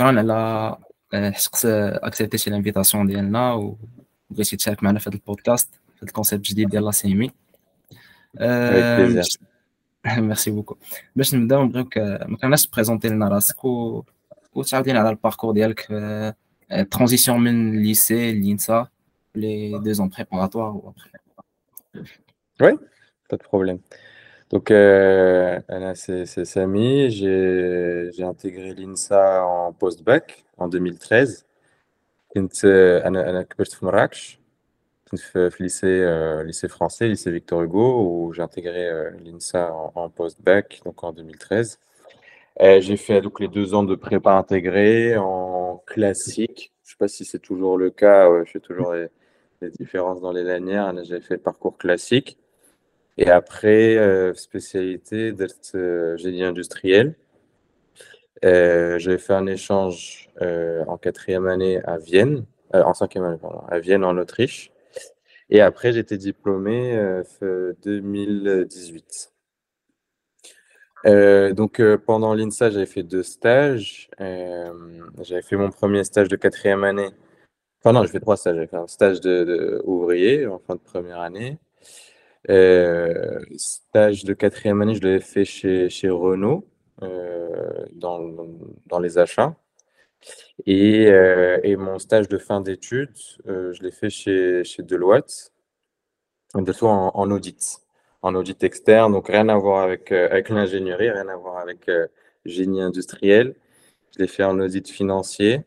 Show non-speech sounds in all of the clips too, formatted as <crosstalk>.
شكرا على حقت اكسبتيتي الانفيتاسيون ديالنا وبغيتي تشارك معنا في هذا البودكاست في الكونسيبت الجديد ديال لا سيمي ميرسي بوكو باش نبداو نبغيوك ما كناش تبريزونتي لنا راسك و... وتعاودينا على الباركور ديالك ترانزيسيون من ليسي لينسا les deux ans préparatoires ou après. Oui, pas de problème. Donc, euh, c'est Samy. J'ai intégré l'INSA en post-bac en 2013. كنت انا انا كبرت في مراكش كنت في, في lycée euh, lycée français lycée Victor Hugo où j'ai intégré euh, l'INSA en, en post-bac donc en 2013 j'ai fait donc les deux ans de prépa intégrée en classique je sais pas si c'est toujours le cas ouais, je fais toujours les, les différences dans les lanières j'ai fait le parcours classique et après, euh, spécialité d'être euh, génie industriel. Euh, J'avais fait un échange en quatrième année à Vienne, en cinquième année, pardon, à Vienne en Autriche. Et après, j'étais diplômé euh, 2018. Euh, donc, euh, pendant l'INSA, j'avais fait deux stages. j'avais fait mon premier stage de quatrième année. Enfin, non, j'ai fait trois stages. J'avais fait un stage de, de, ouvrier en fin de première année. Euh, stage de quatrième année, je l'avais fait chez, chez Renault, euh, dans, dans, les achats. Et, euh, et, mon stage de fin d'études, je l'ai fait chez, chez Deloitte, de en, en, audit, en audit externe, donc rien à voir avec, avec l'ingénierie, rien à voir avec génie industriel. Je l'ai fait en audit financier,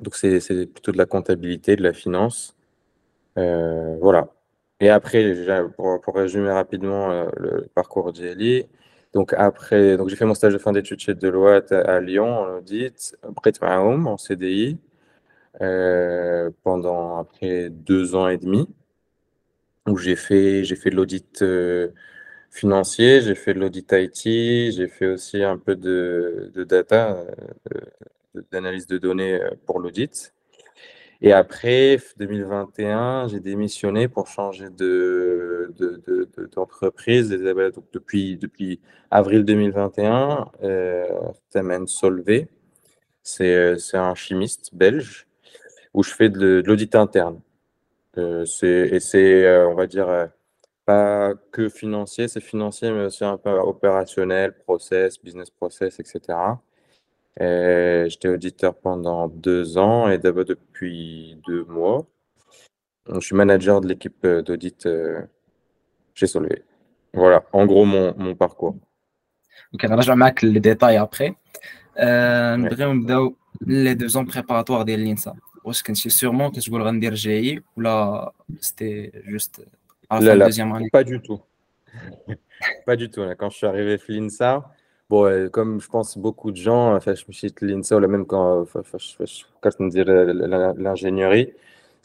donc c'est plutôt de la comptabilité, de la finance. voilà. Et après, pour, pour résumer rapidement euh, le parcours d'Eli, donc après, donc j'ai fait mon stage de fin d'études chez Deloitte à, Lyon en audit, après Mahoum en CDI euh, pendant après deux ans et demi où j'ai fait fait de l'audit euh, financier, j'ai fait de l'audit IT, j'ai fait aussi un peu de, de data, d'analyse de données pour l'audit. Et après, 2021, j'ai démissionné pour changer de, d'entreprise. De, de, donc depuis, depuis avril 2021, euh, Tamen Solvay, c'est, un chimiste belge où je fais de, l'audit interne. Euh, et c'est, euh, on va dire, euh, pas que financier, c'est financier, mais aussi un peu opérationnel, process, business process, etc. Euh, j'étais auditeur pendant deux ans et d'abord depuis deux mois. Je suis manager de l'équipe euh, d'audit euh, chez Solvay. Voilà, en gros, mon, mon parcours. Ok, je vais mettre les détails après. Les deux ans préparatoires de l'INSA. Est-ce que c'est sûrement que je voulais rendre GI ou là, c'était juste à la, la deuxième année? Pas du tout. <laughs> pas du tout. Quand je suis arrivé à l'INSA, Bon, comme je pense beaucoup de gens, je me suis l'INSA, même quand, quand me dire l'ingénierie,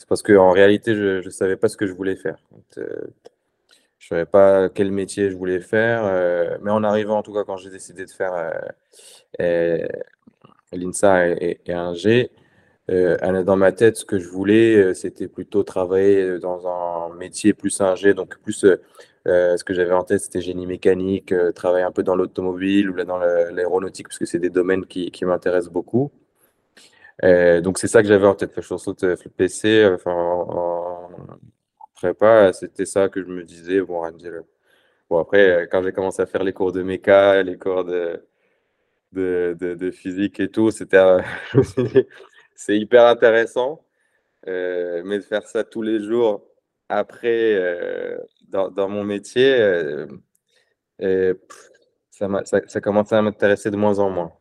c'est parce qu'en réalité, je ne savais pas ce que je voulais faire. Euh, je ne savais pas quel métier je voulais faire, euh, mais en arrivant, en tout cas, quand j'ai décidé de faire euh, l'INSA et, et, un G, dans ma tête, ce que je voulais, c'était plutôt travailler dans un métier plus ingé, donc plus euh, ce que j'avais en tête, c'était génie mécanique, euh, travailler un peu dans l'automobile ou là dans l'aéronautique, parce que c'est des domaines qui, qui m'intéressent beaucoup. Euh, donc c'est ça que j'avais en tête. Je suis le PC, en, prépa, c'était ça que je me disais. Bon, bon après, quand j'ai commencé à faire les cours de méca, les cours de, de, de, physique et tout, c'était <laughs> c'est hyper intéressant. mais de faire ça tous les jours après, euh, dans, mon métier, euh, euh, ça, ça, à m'intéresser de moins en moins.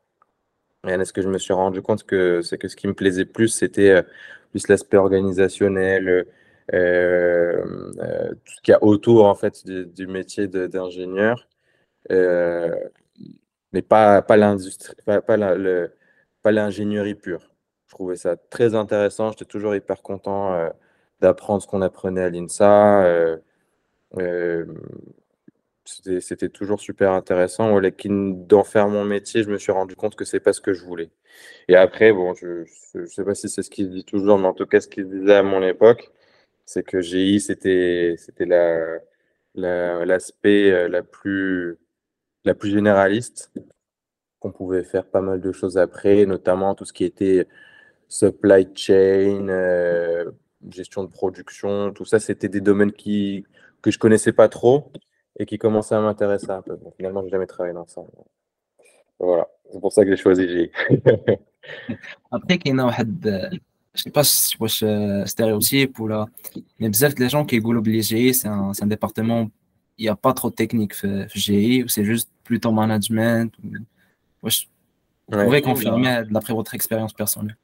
Et ce que je me suis rendu compte que c'est que ce qui me plaisait plus, c'était plus l'aspect organisationnel, euh, tout ce qu'il y a autour en fait du, métier d'ingénieur, mais pas, l'industrie, pas l'ingénierie pure. Je trouvais ça très intéressant, j'étais toujours hyper content d'apprendre ce qu'on apprenait à l'INSA. Euh, euh, c'était toujours super intéressant. D'en faire mon métier, je me suis rendu compte que c'est pas ce que je voulais. Et après, bon, je ne sais pas si c'est ce qu'il dit toujours, mais en tout cas, ce qu'il disait à mon époque, c'est que GI, c'était l'aspect la, euh, la, plus, la plus généraliste. qu'on pouvait faire pas mal de choses après, notamment tout ce qui était supply chain, euh, gestion de production, tout ça, c'était des domaines qui, que je connaissais pas trop et qui commençaient à m'intéresser un peu. finalement, je n'ai jamais travaillé dans ça. Voilà, c'est pour ça que j'ai choisi G. <laughs> Après, il y a je sais pas si c'est un stéréotype ou là, mais beaucoup de gens qui disent que GI, c'est un, un, département, il n'y a pas trop de technique GI, c'est juste plutôt management. Vous pouvez confirmer d'après votre expérience personnelle.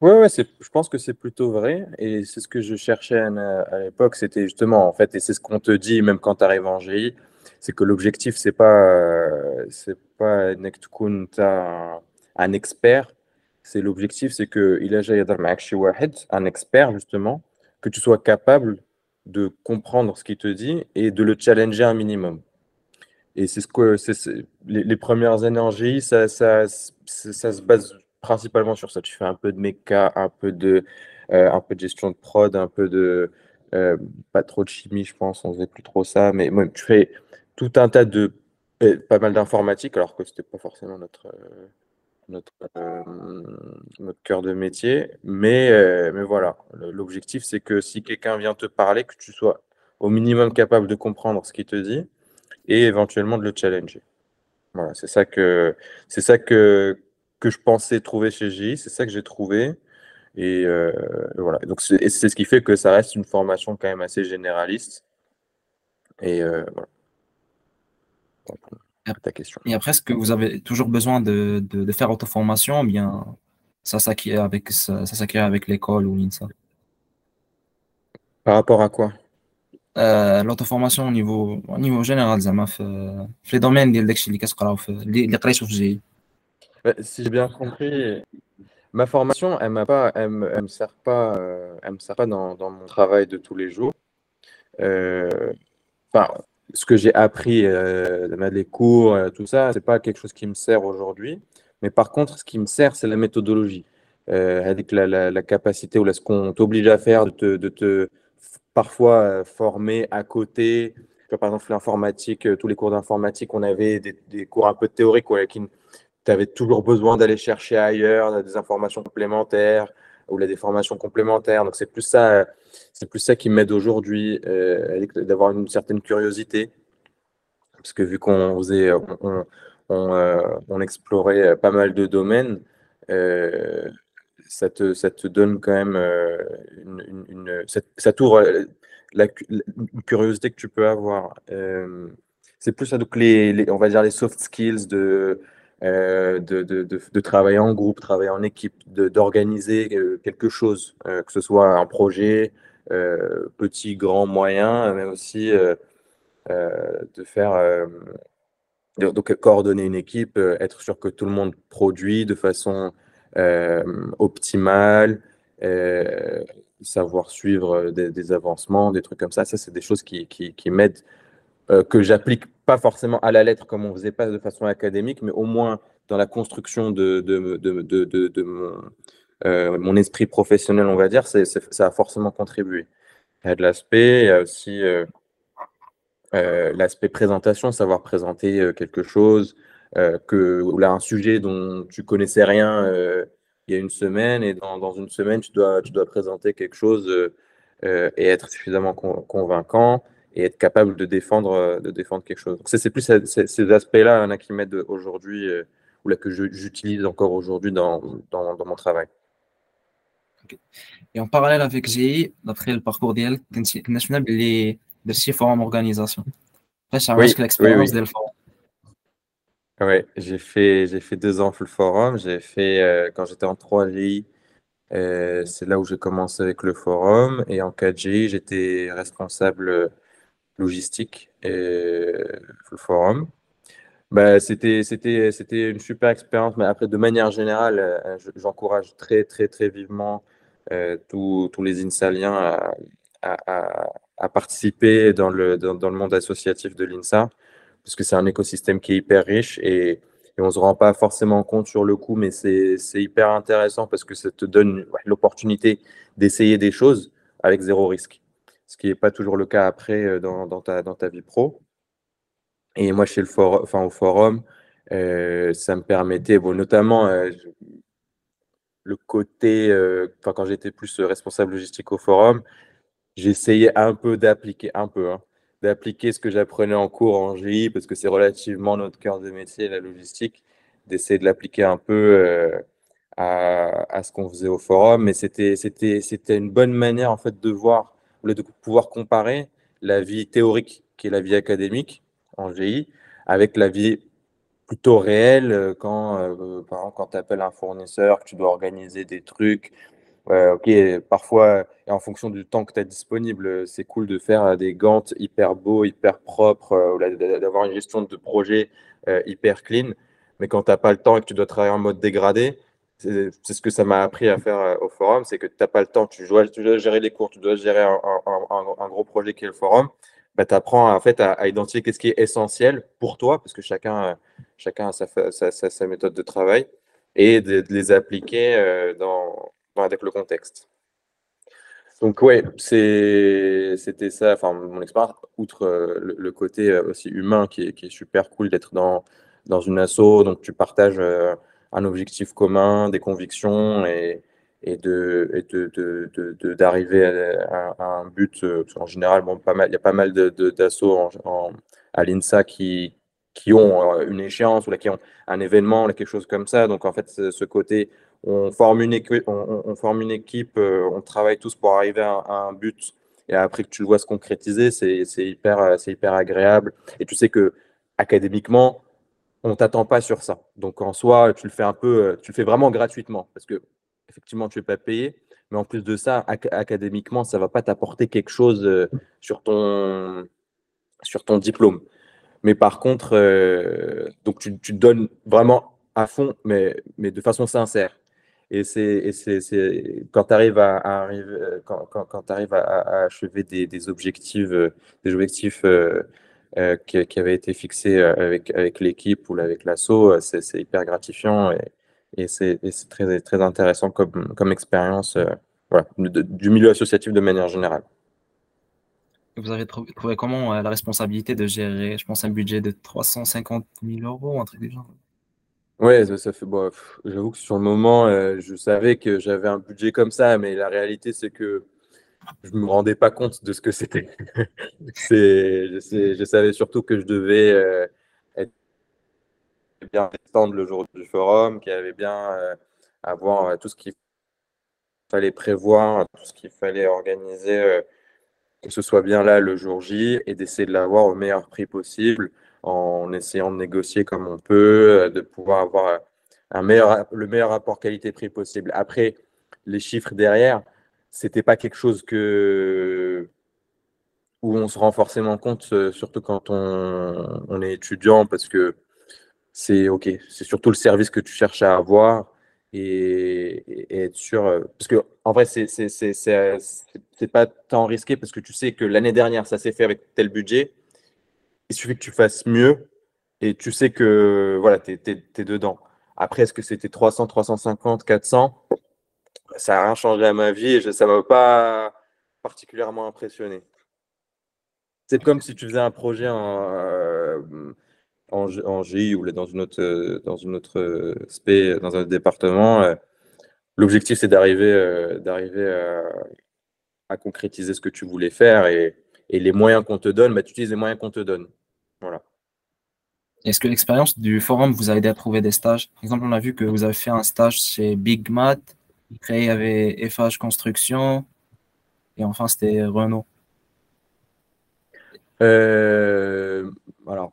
Oui, ouais, je pense que c'est plutôt vrai. Et c'est ce que je cherchais à, l'époque. C'était justement, en fait, et c'est ce qu'on te dit même quand tu arrives en GI, c'est que l'objectif, c'est pas, c'est pas un, un expert. C'est l'objectif, c'est que il a un expert, justement, que tu sois capable de comprendre ce qu'il te dit et de le challenger un minimum. Et c'est ce que c'est, les, premières énergies, ça, ça, ça se base principalement sur ça. Tu fais un peu de méca, un peu de, euh, un peu de gestion de prod, un peu de. Euh, pas trop de chimie, je pense, on faisait plus trop ça, mais tu fais tout un tas de. Euh, pas mal d'informatique, alors que c'était pas forcément notre. notre, notre cœur de métier. Mais, mais voilà, l'objectif, c'est que si quelqu'un vient te parler, que tu sois au minimum capable de comprendre ce qu'il te dit et éventuellement de le challenger. Voilà, c'est ça que c'est ça que, que je pensais trouver chez J, c'est ça que j'ai trouvé. Et euh, voilà. Donc c'est ce qui fait que ça reste une formation quand même assez généraliste. Et. Euh, après, est-ce que vous avez toujours besoin de, faire auto-formation ça s'acquiert avec, l'école ou l'INSA? Par rapport à quoi? Euh, l'auto-formation au niveau, au niveau général, les domaines les si j'ai bien compris, ma formation, elle pas, elle me, sert pas, euh, elle me sert pas dans, mon travail de tous les jours. Euh, ce que j'ai appris, euh, les cours, euh, tout ça, c'est pas quelque chose qui me sert aujourd'hui. Mais par contre, ce qui me sert, c'est la méthodologie, avec la, capacité ou ce qu'on t'oblige à faire, de te, de parfois former à côté. Par exemple, l'informatique, tous les cours d'informatique, on avait des, cours un peu théoriques qui, tu toujours besoin d'aller chercher ailleurs des informations complémentaires ou des formations complémentaires. Donc c'est plus ça, c'est plus ça qui m'aide aujourd'hui, euh, d'avoir une certaine curiosité. Parce que vu qu'on faisait, on, on, euh, explorait pas mal de domaines, euh, ça, te, ça te donne quand même une, ça, t'ouvre la, curiosité que tu peux avoir. c'est plus ça, donc les, on va dire les soft skills de euh, de, de, de, travailler en groupe, travailler en équipe, d'organiser euh, quelque chose, euh, que ce soit un projet petit, grand, moyen, mais aussi de faire donc coordonner une équipe, être sûr que tout le monde produit de façon optimale, savoir suivre des, avancements, des trucs comme ça. Ça, c'est des choses qui, qui, m'aident que j'applique pas forcément à la lettre comme on faisait pas de façon académique, mais au moins dans la construction de, de, de, de mon, euh, mon, esprit professionnel, on va dire, c'est ça a forcément contribué. Il y a de l'aspect, il y a aussi euh, l'aspect présentation, savoir présenter quelque chose, que, là, un sujet dont tu connaissais rien il y a une semaine, et dans, dans, une semaine, tu dois, tu dois présenter quelque chose et être suffisamment convaincant et être capable de défendre, euh, de défendre quelque chose. c'est plus ces, aspects-là qui m'aident aujourd'hui, euh, ou là que j'utilise encore aujourd'hui dans, dans, dans, mon travail. Et en parallèle avec GI, d'après le parcours d'IL, national les forums organisation. Après, ça oui, l'expérience oui, forum. Oui, j'ai fait, j'ai fait deux ans le forum. J'ai fait, euh, quand j'étais en 3GI, c'est là où j'ai commencé avec le forum. Et en 4GI, j'étais responsable logistique et le forum. Bah, c'était, une super expérience, mais après, de manière générale, euh, j'encourage très, très, très vivement euh, tous, les INSAliens à, participer dans le, dans, le monde associatif de l'INSA, parce que c'est un écosystème qui est hyper riche et, on ne se rend pas forcément compte sur le coup, mais c'est, c'est hyper intéressant parce que ça te donne l'opportunité d'essayer des choses avec zéro risque ce qui n'est pas toujours le cas après euh, dans, ta, vie pro. Et moi, chez le forum, enfin, au forum, ça me permettait, bon, notamment le côté, quand j'étais plus responsable logistique au forum, j'essayais un peu d'appliquer, un peu, hein, d'appliquer ce que j'apprenais en cours en GI, parce que c'est relativement notre cœur de métier, la logistique, d'essayer de l'appliquer un peu euh, à, ce qu'on faisait au forum. Mais c'était une bonne manière en fait de voir, de pouvoir comparer la vie théorique, qui est la vie académique en GI, avec la vie plutôt réelle euh, quand, euh, exemple, quand tu appelles un fournisseur, que tu dois organiser des trucs, ok, parfois, et en fonction du temps que tu as disponible, c'est cool de faire euh, des gantes hyper beaux, hyper propres, euh, d'avoir une gestion de projet euh, hyper clean. Mais quand tu n'as pas le temps et que tu dois travailler en mode dégradé, c'est ce que ça m'a appris à faire au forum, c'est que tu n'as pas le temps, tu dois, gérer les cours, tu dois gérer un, gros projet qui est le forum. Bah, tu apprends en fait à, identifier ce qui est essentiel pour toi, parce que chacun, chacun a sa, méthode de travail, et de les appliquer dans, avec le contexte. Donc ouais, c'était ça, enfin mon expérience, outre euh, le, côté euh, aussi humain qui est, qui est super cool d'être dans, dans une asso, donc tu partages euh, un objectif commun, des convictions et, et de d'arriver à, un but. En général, bon, pas mal, il y a pas mal d'assauts à l'INSA qui, qui ont une échéance ou qui ont un événement, là, quelque chose comme ça. Donc en fait, ce côté on forme une, équipe, on, forme une équipe, euh, on travaille tous pour arriver à, un but, et après que tu le vois se concrétiser, c'est hyper, euh, hyper agréable. Et tu sais que académiquement, on t'attend pas sur ça. Donc en soi, tu le fais un peu, euh, tu le fais vraiment gratuitement, parce que effectivement, tu es pas payé. Mais en plus de ça, académiquement, ça va pas t'apporter quelque chose sur ton, sur ton diplôme. Mais par contre, donc tu, tu, donnes vraiment à fond, mais, mais de façon sincère. Et c'est quand tu arrives à, arriver, euh, quand, quand, quand arrives à, achever des, des, objectifs, euh, des objectifs euh, qui, qui, avaient été fixés avec, avec l'équipe ou avec l'assaut, c'est hyper gratifiant et, et c'est très, très intéressant comme, comme expérience voilà, du milieu associatif de manière générale. Vous avez trouvé comment la responsabilité de gérer, je pense, un budget de 350 000 euros, un truc du genre? Ouais, ça, fait. Bon, j'avoue que sur le moment, euh, je savais que j'avais un budget comme ça, mais la réalité, c'est que je me rendais pas compte de ce que c'était. <laughs> je, je, savais surtout que je devais euh, être bien stand le jour du forum, qu'il y avait bien euh, avoir tout ce qu'il fallait prévoir, tout ce qu'il fallait organiser, que ce soit bien là le jour J, et d'essayer de l'avoir au meilleur prix possible en essayant de négocier comme on peut, euh, de pouvoir avoir le meilleur rapport qualité-prix possible. Après, les chiffres derrière, c'était pas quelque chose que où on se rend forcément compte, euh, surtout quand on, on est étudiant, parce que c'est ok, c'est surtout le service que tu cherches à avoir et, être sûr. Euh, parce que en vrai, c'est c'est pas tant risqué parce que tu sais que l'année dernière, ça s'est fait avec tel budget il suffit que tu fasses mieux et tu sais que voilà, tu es, dedans. Après, est-ce que c'était 300, 350, 400 Ça n'a rien changé à ma vie et ça ne m'a pas particulièrement impressionné. C'est comme si tu faisais un projet en, euh, en, GI ou dans une autre, dans une autre SP, dans un département. Euh, l'objectif, c'est d'arriver euh, d'arriver à, concrétiser ce que tu voulais faire et, les moyens qu'on te donne, bah, tu utilises les moyens qu'on te donne. Voilà. Est-ce que l'expérience du forum vous a aidé à trouver des stages? Par exemple, on a vu que vous avez fait un stage chez Big Mat, après il y avait FH Construction, et enfin c'était Renault. Euh, alors,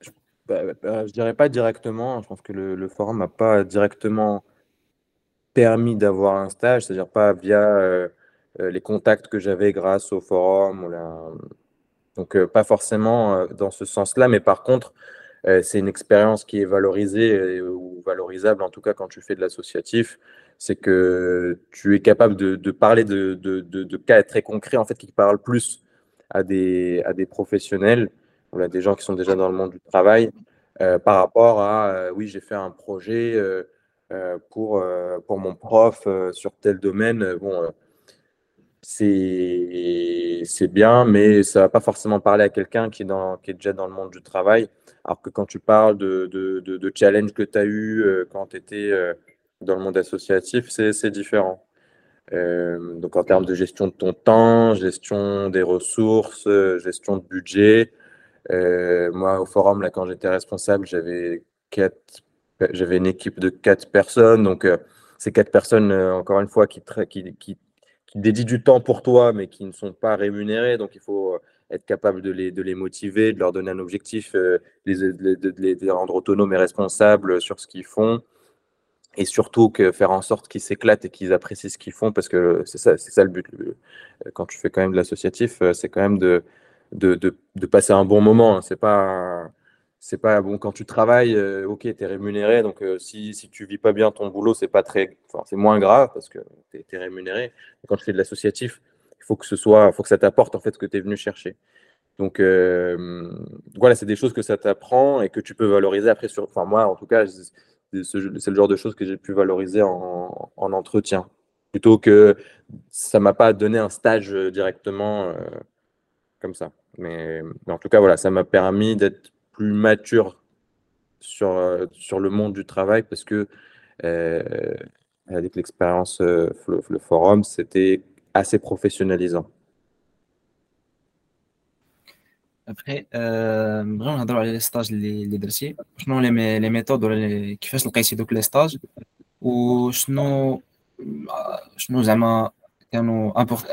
je, bah, bah, dirais pas directement. Je pense que le, forum n'a pas directement permis d'avoir un stage, c'est-à-dire pas via euh, euh, les contacts que j'avais grâce au forum donc, pas forcément dans ce sens-là, mais par contre, c'est une expérience qui est valorisée ou valorisable, en tout cas quand tu fais de l'associatif. C'est que tu es capable de, parler de, de, cas très concrets, en fait, qui parlent plus à des, à des professionnels à des gens qui sont déjà dans le monde du travail par rapport à oui, j'ai fait un projet pour, pour mon prof sur tel domaine. Bon, c'est bien, mais ça va pas forcément parler à quelqu'un qui, est qui est déjà dans le monde du travail. Alors que quand tu parles de, de, que tu as eu quand tu étais dans le monde associatif, c'est différent. donc en termes de gestion de ton temps, gestion des ressources, gestion de budget. moi, au forum, là, quand j'étais responsable, j'avais une équipe de quatre personnes. Donc, ces quatre personnes, encore une fois, qui, dédient du temps pour toi, mais qui ne sont pas rémunérés. Donc, il faut euh, être capable de les, motiver, de leur donner un objectif, euh, de, les, rendre autonomes et responsables sur ce qu'ils font. Et surtout que faire en sorte qu'ils s'éclatent et qu'ils apprécient ce qu'ils font, parce que c'est ça, c'est ça le but. Quand tu fais quand même de l'associatif, euh, c'est quand même de, de, de, passer un bon moment. Hein. C'est pas c'est pas bon quand tu travailles, euh, ok, tu es rémunéré, donc euh, si, si tu vis pas bien ton boulot, c'est pas très, enfin, c'est moins grave parce que tu es, rémunéré. quand tu fais de l'associatif, il faut que ce soit, faut que ça t'apporte en fait ce que tu es venu chercher. Donc euh, voilà, c'est des choses que ça t'apprend et que tu peux valoriser après sur. Enfin moi, en tout cas, c'est le genre de choses que j'ai pu valoriser en, en, entretien, plutôt que ça m'a pas donné un stage directement comme ça. Mais, en tout cas, voilà, ça m'a permis d'être plus mature sur, euh, le monde du travail parce que euh, avec l'expérience, euh, le, forum, c'était assez professionnalisant. Après, euh, vraiment, on adore les stages, les, les درتي شنو les, les méthodes ولا كيفاش لقيتي دوك لي ستاج وشنو شنو زعما كانوا امبورتي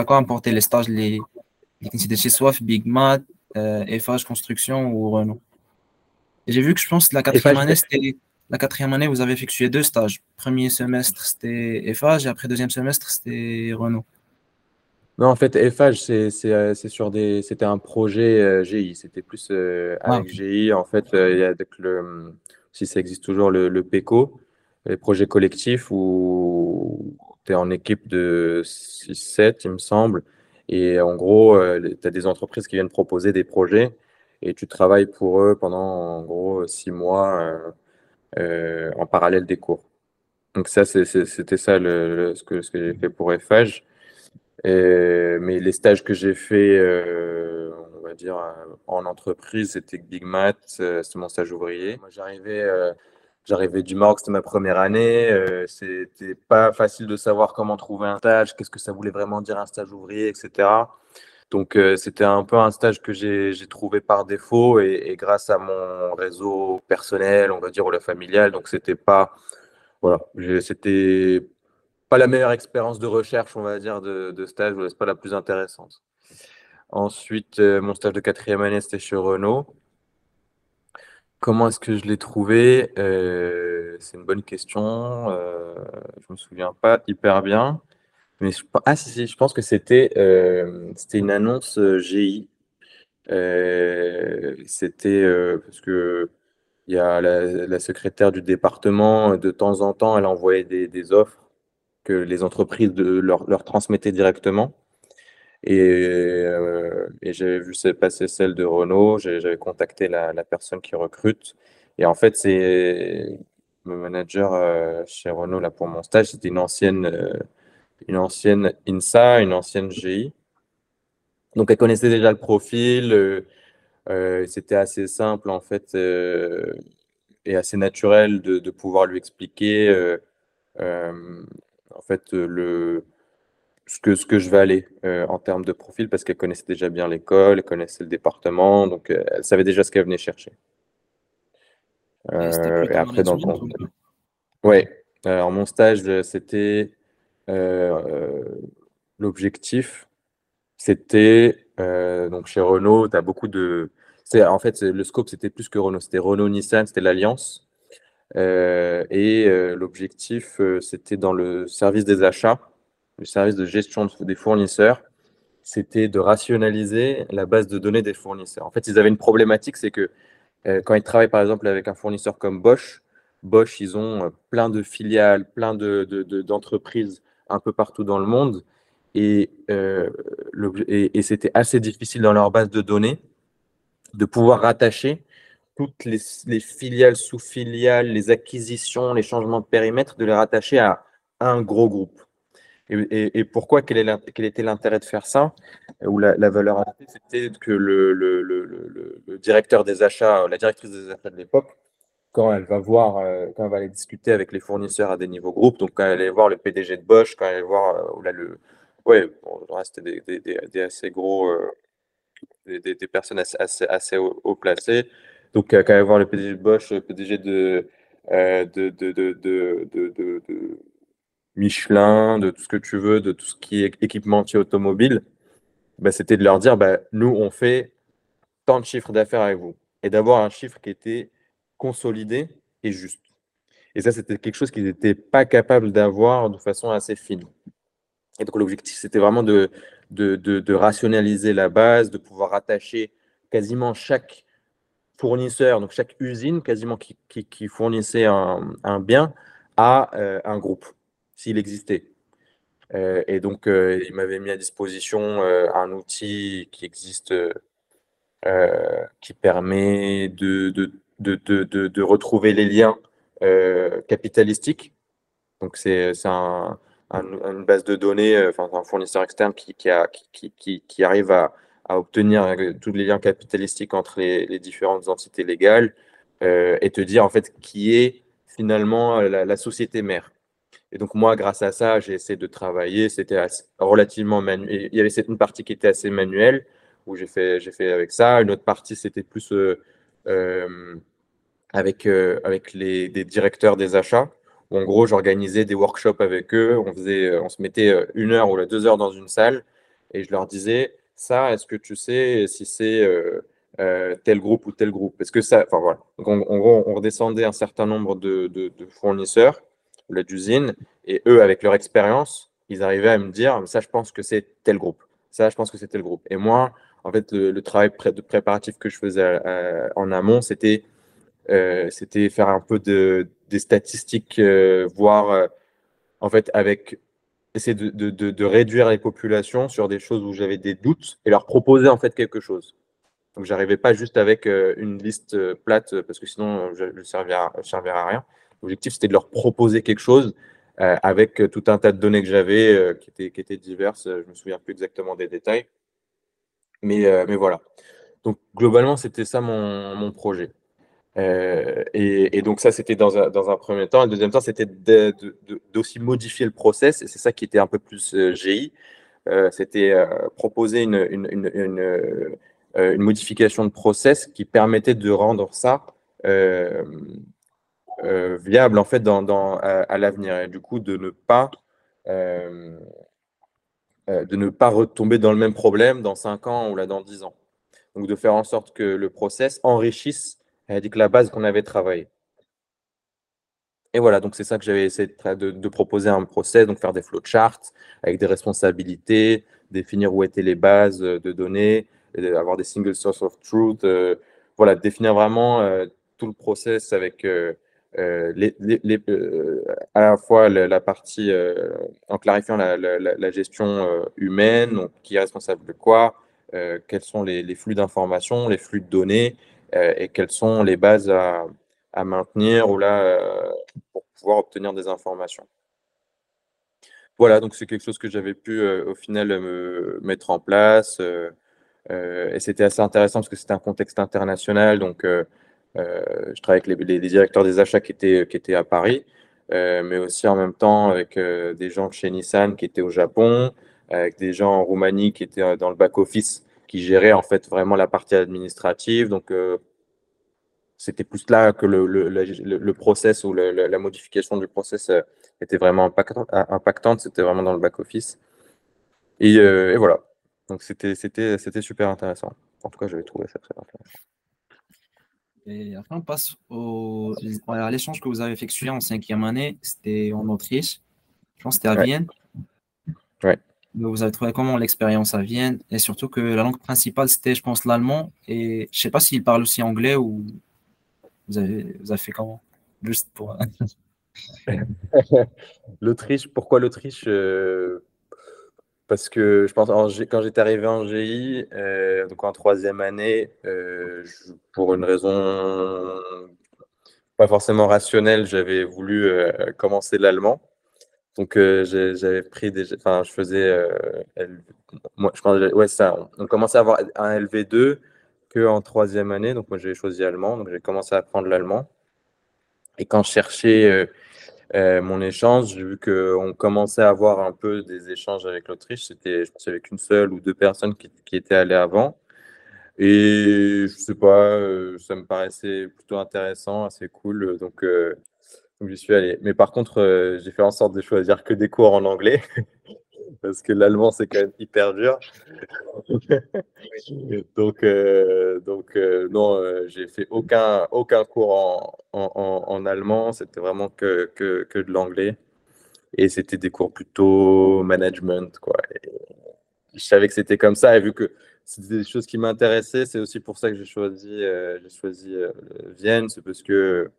à quoi les stages اللي اللي كنتي درتي سوا في بيج مات Eiffage euh, Construction ou Renault. J'ai vu que je pense que la quatrième année, c'était la quatrième année, vous avez effectué deux stages. Premier semestre, c'était Eiffage et après deuxième semestre, c'était Renault. Non, en fait, c'est euh, sur des, c'était un projet euh, GI. C'était plus avec GI. En fait, il y a le, si ça existe toujours, le, le PECO, les projets collectifs où tu es en équipe de 6-7, il me semble. Et en gros, euh, tu as des entreprises qui viennent proposer des projets et tu travailles pour eux pendant en gros six mois euh, euh, en parallèle des cours. Donc ça, c'était ça le, ce que, ce que j'ai fait pour FH. Mais les stages que j'ai fait, on va dire, en entreprise, c'était Big Mat, c'était mon stage ouvrier. J'arrivais J'arrivais du Maroc, c'était ma première année. Euh, c'était pas facile de savoir comment trouver un stage, qu'est-ce que ça voulait vraiment dire un stage ouvrier, etc. Donc euh, c'était un peu un stage que j'ai trouvé par défaut et, grâce à mon réseau personnel, on va dire, ou la familiale. Donc c'était pas, voilà, c'était pas la meilleure expérience de recherche, on va dire, de, stage. C'est pas la plus intéressante. Ensuite, euh, mon stage de quatrième année, c'était chez Renault. Comment est-ce que je l'ai trouvé? Euh, C'est une bonne question. Euh, je me souviens pas hyper bien. Mais je, ah, si, si, je pense que c'était euh, une annonce GI. c'était parce que il y a la, secrétaire du département, de temps en temps, elle envoyait des, des offres que les entreprises de, leur, leur transmettaient directement. Et, euh, j'avais vu passer celle de Renault, j'avais contacté la, personne qui recrute. Et en fait, c'est le manager euh, chez Renault là, pour mon stage, c'était une ancienne, euh, une ancienne INSA, une ancienne GI. Donc, elle connaissait déjà le profil. c'était assez simple, en fait, et assez naturel de pouvoir lui expliquer en fait le ce que, ce que je vais aller euh, en termes de profil parce qu'elle connaissait déjà bien l'école, elle connaissait le département, donc euh, elle savait déjà ce qu'elle venait chercher. Euh, et, après, dans le Ouais. Alors, mon stage, c'était l'objectif, c'était donc chez Renault, tu as beaucoup de. En fait, le scope, c'était plus que Renault, c'était Renault-Nissan, c'était l'alliance. Et l'objectif, c'était dans le service des achats le service de gestion des fournisseurs, c'était de rationaliser la base de données des fournisseurs. En fait, ils avaient une problématique, c'est que euh, quand ils travaillent par exemple avec un fournisseur comme Bosch, Bosch, ils ont euh, plein de filiales, plein d'entreprises de, un peu partout dans le monde. Et, euh, et, c'était assez difficile dans leur base de données de pouvoir rattacher toutes les, les filiales, sous-filiales, les acquisitions, les changements de périmètre, de les rattacher à un gros groupe. Et, pourquoi quel, est était l'intérêt de faire ça? Ou la, valeur ajoutée, c'était que le, directeur des achats, la directrice des achats de l'époque, quand elle va voir, euh, quand elle va aller discuter avec les fournisseurs à des niveaux groupes, donc quand elle allait voir le PDG de Bosch, quand elle allait voir euh, là, le, ouais, c'était des, assez gros, euh, des, personnes assez, assez, assez haut, placées. Donc quand elle allait voir le PDG de Bosch, le PDG de, de, de, de, de, de Michelin, de tout ce que tu veux, de tout ce qui est équipementier automobile, bah, c'était de leur dire, bah, nous, on fait tant de chiffres d'affaires avec vous. Et d'avoir un chiffre qui était consolidé et juste. Et ça, c'était quelque chose qu'ils n'étaient pas capables d'avoir de façon assez fine. Et donc, l'objectif, c'était vraiment de, de, rationaliser la base, de pouvoir attacher quasiment chaque fournisseur, donc chaque usine quasiment qui, qui, fournissait un, un, bien à euh, un groupe s'il existait. Euh, et donc, euh, il m'avait mis à disposition un outil qui existe, qui permet de, de, de, de, retrouver les liens capitalistiques. Donc, c'est un, une base de données, enfin, un fournisseur externe qui, qui arrive à, à, obtenir tous les liens capitalistiques entre les, différentes entités légales et te dire en fait qui est finalement la société mère. Et donc, moi, grâce à ça, j'ai essayé de travailler. C'était relativement manuel. Il y avait une partie qui était assez manuelle, où j'ai fait, j'ai fait avec ça. Une autre partie, c'était plus euh, euh, avec, euh, avec les, des directeurs des achats, où en gros, j'organisais des workshops avec eux. On, faisait, on se mettait une heure ou deux heures dans une salle, et je leur disais, ça, est-ce que tu sais si c'est tel groupe ou tel groupe? Est-ce que ça, enfin voilà. Donc, en, gros, on redescendait un certain nombre de, de, de fournisseurs d'usine, et eux, avec leur expérience, ils arrivaient à me dire, ça, je pense que c'est tel groupe. Ça, je pense que c'est tel groupe. Et moi, en fait, le, travail de préparatif que je faisais euh, en amont, c'était euh, faire un peu de, des statistiques, euh, voir, en fait, avec essayer de, de, de, réduire les populations sur des choses où j'avais des doutes et leur proposer en fait quelque chose. Donc, j'arrivais pas juste avec une liste plate parce que sinon, je ne servirais, à rien. L'objectif, c'était de leur proposer quelque chose euh, avec tout un tas de données que j'avais euh, qui, étaient, qui diverses. Je me souviens plus exactement des détails. Mais, euh, mais voilà. Donc, globalement, c'était ça mon, mon projet. Et, et, donc, ça, c'était dans un, premier temps. Le deuxième temps, c'était d'aussi modifier le process. Et c'est ça qui était un peu plus GI. c'était proposer une, modification de process qui permettait de rendre ça euh, viable en fait à, l'avenir et du coup de ne pas euh, euh, de ne pas retomber dans le même problème dans 5 ans ou là dans 10 ans. Donc de faire en sorte que le process enrichisse que la base qu'on avait travaillé. Et voilà, donc c'est ça que j'avais essayé de, de, proposer un process, donc faire des flowcharts avec des responsabilités, définir où étaient les bases de données, avoir des single source of truth, voilà, définir vraiment tout le process avec euh, les, euh, à la fois la, partie euh, en clarifiant la, gestion humaine, donc qui est responsable de quoi, quels sont les, flux d'informations, les flux de données et quelles sont les bases à, maintenir ou là pour pouvoir obtenir des informations. Voilà, donc c'est quelque chose que j'avais pu au final me mettre en place et c'était assez intéressant parce que c'était un contexte international, donc euh, je travaille avec les, directeurs des achats qui étaient, qui étaient à Paris, euh, mais aussi en même temps avec euh, des gens chez Nissan qui étaient au Japon, avec des gens en Roumanie qui étaient dans le back-office, qui géraient en fait vraiment la partie administrative. Donc, c'était plus là que le, le, le, process ou la modification du process était vraiment impactante. C'était vraiment dans le back-office. Et, et, voilà. Donc, c'était super intéressant. En tout cas, j'avais trouvé ça très intéressant. Et après, on passe au, à l'échange que vous avez effectué en cinquième année. C'était en Autriche. Je pense que c'était à Vienne. Ouais. Vous avez trouvé comment l'expérience à Vienne Et surtout que la langue principale, c'était, je pense, l'allemand. Et je ne sais pas s'il parle aussi anglais ou vous avez, vous avez fait comment? Juste pour. <laughs> L'Autriche, pourquoi l'Autriche euh, parce que je pense quand j'étais arrivé en GI, euh, donc en troisième année, euh, pour une raison pas forcément rationnelle, j'avais voulu euh, commencer l'allemand. Donc, j'avais pris des. Enfin, je faisais. moi, je pense, ouais, ça. On, commençait à avoir un LV2 qu'en troisième année. Donc, moi, j'ai choisi allemand. Donc, j'ai commencé à apprendre l'allemand. Et quand je cherchais mon échange, j'ai vu qu'on commençait à avoir un peu des échanges avec l'Autriche. C'était, je pense, avec une seule ou deux personnes qui, qui étaient allées avant. Et je sais pas, ça me paraissait plutôt intéressant, assez cool. Donc, donc j'y suis allé. Mais par contre, j'ai fait en sorte de choisir que des cours en anglais. <laughs> parce que l'allemand, c'est quand même hyper dur. <laughs> donc, donc non, j'ai fait aucun, aucun cours en, en, allemand. C'était vraiment que, que, que de l'anglais. Et c'était des cours plutôt management. Quoi. je savais que c'était comme ça. Et vu que c'était des choses qui m'intéressaient. C'est aussi pour ça que j'ai choisi, euh, j'ai choisi euh, Vienne. C'est parce que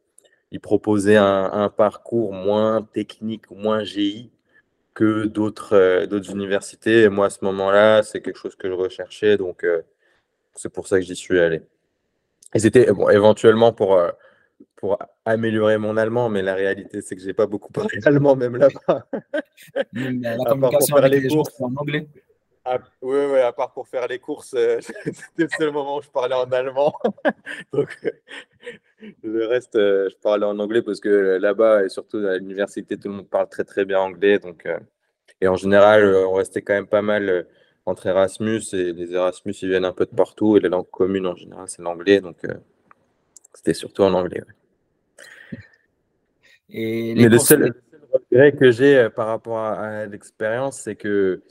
il proposait un, parcours moins technique, moins GI que d'autres euh, d'autres universités. Et moi, à ce moment-là, c'est quelque chose que je recherchais. Donc, c'est pour ça que j'y suis allé. Et c'était bon, éventuellement pour, pour améliorer mon allemand, mais la réalité, c'est que j'ai pas beaucoup parlé <laughs> allemand même là-bas. La <laughs> communication avec les, en anglais. Ah, oui, oui, à part pour faire les courses, euh, <laughs> c'était le seul moment où je parlais en allemand. <laughs> Donc, le reste, euh, je parlais en anglais parce que là-bas, et surtout à l'université, tout le monde parle très, très bien anglais. Donc, euh, et en général, on restait quand même pas mal entre Erasmus et les Erasmus, ils viennent un peu de partout et la langue commune en général, c'est l'anglais. Donc, c'était surtout en anglais. Et Mais le seul, regret que j'ai par rapport à l'expérience, c'est que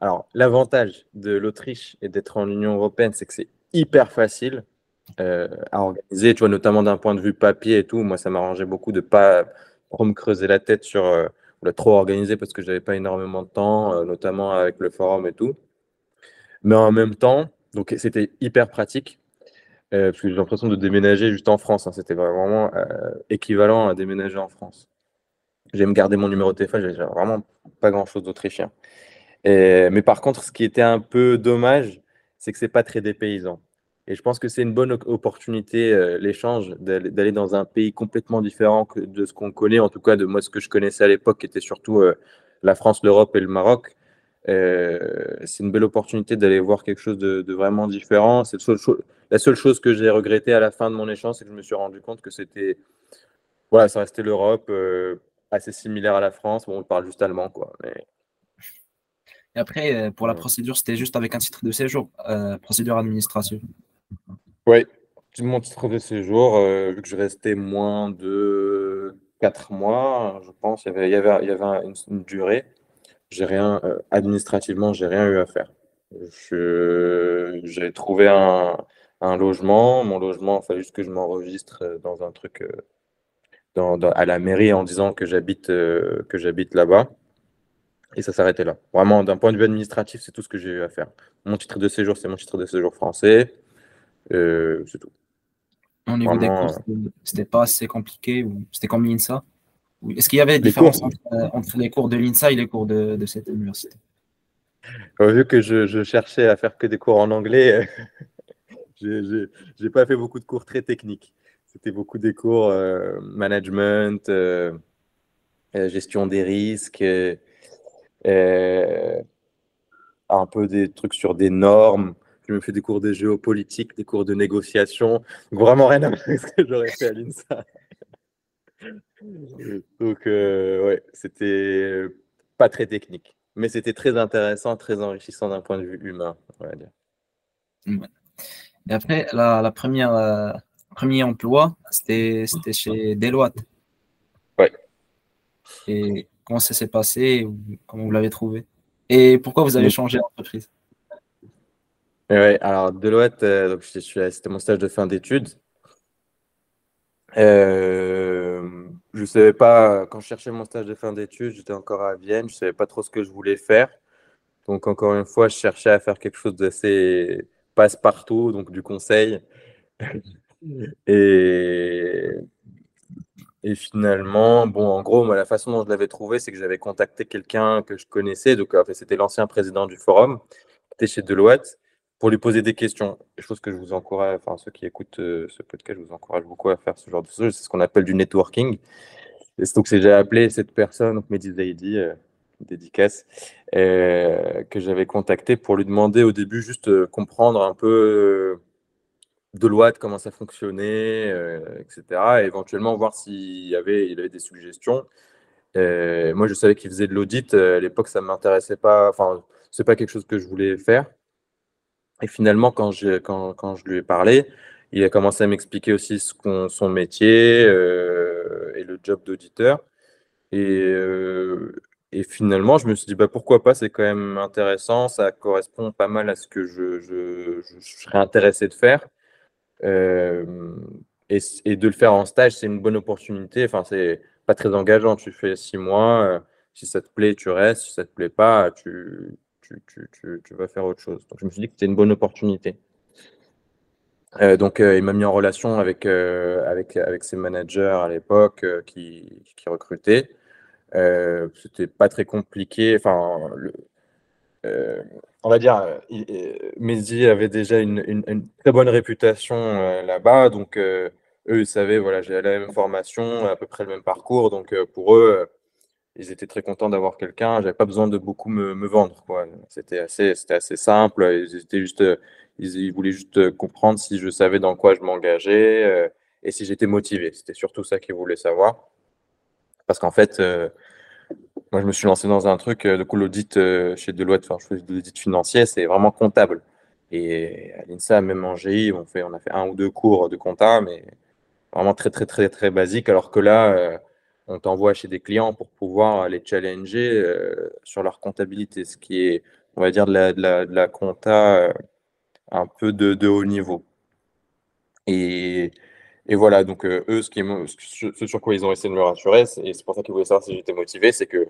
alors, l'avantage de l'Autriche et d'être en Union européenne, c'est que c'est hyper facile euh, à organiser, tu vois, notamment d'un point de vue papier et tout. Moi, ça m'arrangeait beaucoup de ne pas trop me creuser la tête sur euh, le trop organiser parce que je n'avais pas énormément de temps, euh, notamment avec le forum et tout. Mais en même temps, donc c'était hyper pratique. parce que j'ai l'impression de déménager juste en France. Hein. c'était vraiment équivalent à déménager en France. J'ai me garder mon numéro de téléphone, j'ai vraiment pas grand chose d'autrichien mais par contre, ce qui était un peu dommage, c'est que c'est pas très dépaysant. Et je pense que c'est une bonne opportunité, euh, l'échange, d'aller dans un pays complètement différent de ce qu'on connaît, en tout cas de moi, ce que je connaissais à l'époque, qui était surtout euh, la France, l'Europe et le Maroc. Euh, c'est une belle opportunité d'aller voir quelque chose de, vraiment différent. C'est la seule chose que j'ai regretté à la fin de mon échange, c'est que je me suis rendu compte que c'était, voilà, ça restait l'Europe, assez similaire à la France. Bon, on parle juste allemand, quoi. Mais et après, euh, pour la procédure, c'était juste avec un titre de séjour, euh, procédure administrative. Oui, mon titre de séjour, euh, vu que je restais moins de 4 mois, je pense, il y avait, il y avait, il y avait une, durée. J'ai rien, administrativement, j'ai rien eu à faire. J'ai trouvé un, un, logement. Mon logement, il fallait juste que je m'enregistre dans un truc dans, à la mairie en disant que j'habite que j'habite là-bas. Et ça s'arrêtait là. Vraiment, d'un point de vue administratif, c'est tout ce que j'ai eu à faire. Mon titre de séjour, c'est mon titre de séjour français. Euh, c'est tout. Au niveau des cours, c'était pas assez compliqué ou c'était comme l'INSA? Est-ce qu'il y avait des différences euh, entre, les cours de l'INSA et les cours de, cette université? Vu que je, cherchais à faire que des cours en anglais, <laughs> je n'ai pas fait beaucoup de cours très techniques. C'était beaucoup des cours euh, management, gestion des risques. Euh, un peu des trucs sur des normes. Je me fais des cours de géopolitique, des cours de négociation. vraiment rien à voir avec ce que j'aurais fait à l'INSA. Donc, euh, ouais, c'était pas très technique. Mais c'était très intéressant, très enrichissant d'un point de vue humain, on va dire. Et après, la, la première, euh, premier emploi, c'était chez Deloitte. Ouais. Et Comment ça s'est passé Comment vous l'avez trouvé Et pourquoi vous avez changé d'entreprise? Oui, alors Deloitte, euh, c'était mon stage de fin d'études. Euh, je ne savais pas, quand je cherchais mon stage de fin d'études, j'étais encore à Vienne, je ne savais pas trop ce que je voulais faire. Donc, encore une fois, je cherchais à faire quelque chose d'assez passe-partout, donc du conseil. <laughs> Et et finalement, bon, en gros, moi, la façon dont je l'avais trouvé, c'est que j'avais contacté quelqu'un que je connaissais, donc c'était l'ancien président du forum, qui était chez Deloitte, pour lui poser des questions. Chose que je vous encourage, enfin, ceux qui écoutent euh, ce podcast, je vous encourage beaucoup à faire ce genre de choses. C'est ce qu'on appelle du networking. et donc j'ai appelé cette personne, donc Mehdi Zaidi, dédicace, que j'avais contacté pour lui demander au début juste comprendre un peu de loi, comment ça fonctionnait, etc. Et éventuellement voir s'il y avait, il avait des suggestions. moi, je savais qu'il faisait de l'audit. À l'époque, ça ne m'intéressait pas. Enfin, c'est pas quelque chose que je voulais faire. Et finalement, quand je, quand, quand je lui ai parlé, il a commencé à m'expliquer aussi ce son métier euh, et le job d'auditeur. Et, euh, et, finalement, je me suis dit, bah, pourquoi pas, c'est quand même intéressant, ça correspond pas mal à ce que je serais intéressé de faire. Euh, et, de le faire en stage, c'est une bonne opportunité. Enfin, c'est pas très engageant. Tu fais six mois. si ça te plaît, tu restes. Si ça te plaît pas, tu, tu, vas faire autre chose. Donc, je me suis dit que c'était une bonne opportunité. Euh, donc, euh, il m'a mis en relation avec, euh, avec, avec ses managers à l'époque qui, qui, recrutaient. c'était pas très compliqué. Enfin, on va dire, Mehdi avait déjà une, très bonne réputation là-bas. Donc, eux, ils savaient, voilà, j'ai la même formation, à peu près le même parcours. Donc, pour eux, ils étaient très contents d'avoir quelqu'un. J'avais pas besoin de beaucoup me, vendre. C'était assez, assez simple. Ils, étaient juste, ils, voulaient juste comprendre si je savais dans quoi je m'engageais euh, et si j'étais motivé. C'était surtout ça qu'ils voulaient savoir. Parce qu'en fait, euh, moi, je me suis lancé dans un truc. Euh, de coup, l'audit chez Deloitte, enfin, je fais de l'audit financier, c'est vraiment comptable. Et à l'INSA, même en GI, on, fait, on a fait un ou deux cours de compta, mais vraiment très, très, très, très basique. Alors que là, on t'envoie chez des clients pour pouvoir les challenger euh, sur leur comptabilité, ce qui est, on va dire, de la, de la, compta euh, un peu de, haut niveau. Et, voilà, donc euh, eux, ce, qui ce, sur quoi ils ont essayé de me rassurer, et c'est pour ça qu'ils voulaient savoir si j'étais motivé, c'est que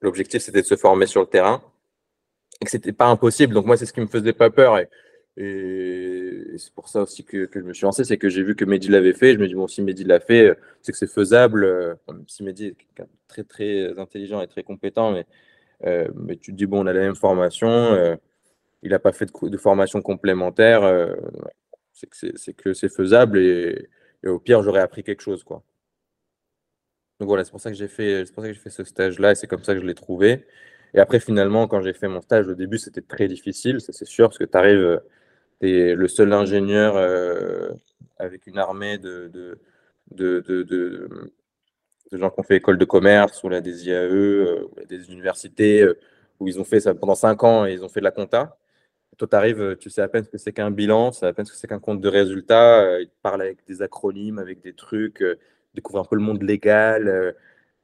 l'objectif, c'était de se former sur le terrain et que c'était pas impossible. Donc moi, c'est ce qui me faisait pas peur. Et, et c'est pour ça aussi que, je me suis lancé, c'est que j'ai vu que Mehdi l'avait fait. Je me dis, bon, si Mehdi l'a fait, c'est que c'est faisable. Euh, si Mehdi est très, très intelligent et très compétent, mais, euh, mais tu te dis, bon, on a la même formation, il n'a pas fait de, formation complémentaire, c'est que c'est faisable et, au pire, j'aurais appris quelque chose. Quoi. Donc voilà, c'est pour ça que j'ai fait, fait ce stage-là et c'est comme ça que je l'ai trouvé. Et après, finalement, quand j'ai fait mon stage, au début, c'était très difficile, ça c'est sûr, parce que tu arrives tu es le seul ingénieur euh, avec une armée de, de, de, de, gens qui ont fait école de commerce ou là, des IAE, euh, des universités euh, où ils ont fait ça pendant cinq ans et ils ont fait de la compta. Toi, tu arrives, tu sais à peine ce que c'est qu'un bilan, tu sais à peine ce que c'est qu'un compte de résultats. ils te parlent avec des acronymes, avec des trucs, découvrir un peu le monde légal.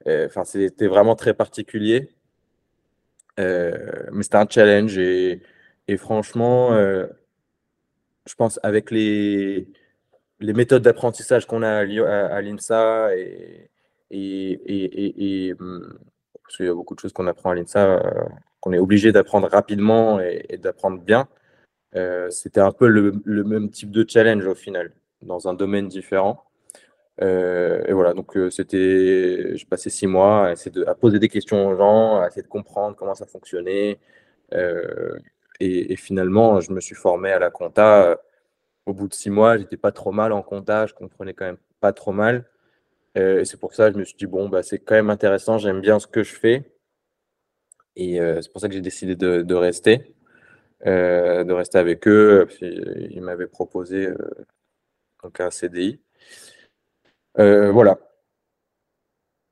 Enfin, c'était vraiment très particulier. mais c'était un challenge et, franchement, je pense, avec les, méthodes d'apprentissage qu'on a à, l'INSA et, et, hum, parce qu'il y a beaucoup de choses qu'on apprend à l'INSA, euh, qu'on est obligé d'apprendre rapidement et, d'apprendre bien. Euh, c'était un peu le, même type de challenge au final, dans un domaine différent. Euh, et voilà, donc c'était, j'ai passé six mois à, de, à poser des questions aux gens, à essayer de comprendre comment ça fonctionnait. Et, finalement, je me suis formé à la compta. Euh, au bout de six mois, j'étais pas trop mal en compta, je comprenais quand même pas trop mal. Euh, et c'est pour ça que je me suis dit, bon, bah, c'est quand même intéressant, j'aime bien ce que je fais. Et euh, c'est pour ça que j'ai décidé de, rester, de rester avec eux. ils m'avaient proposé un CDI. voilà.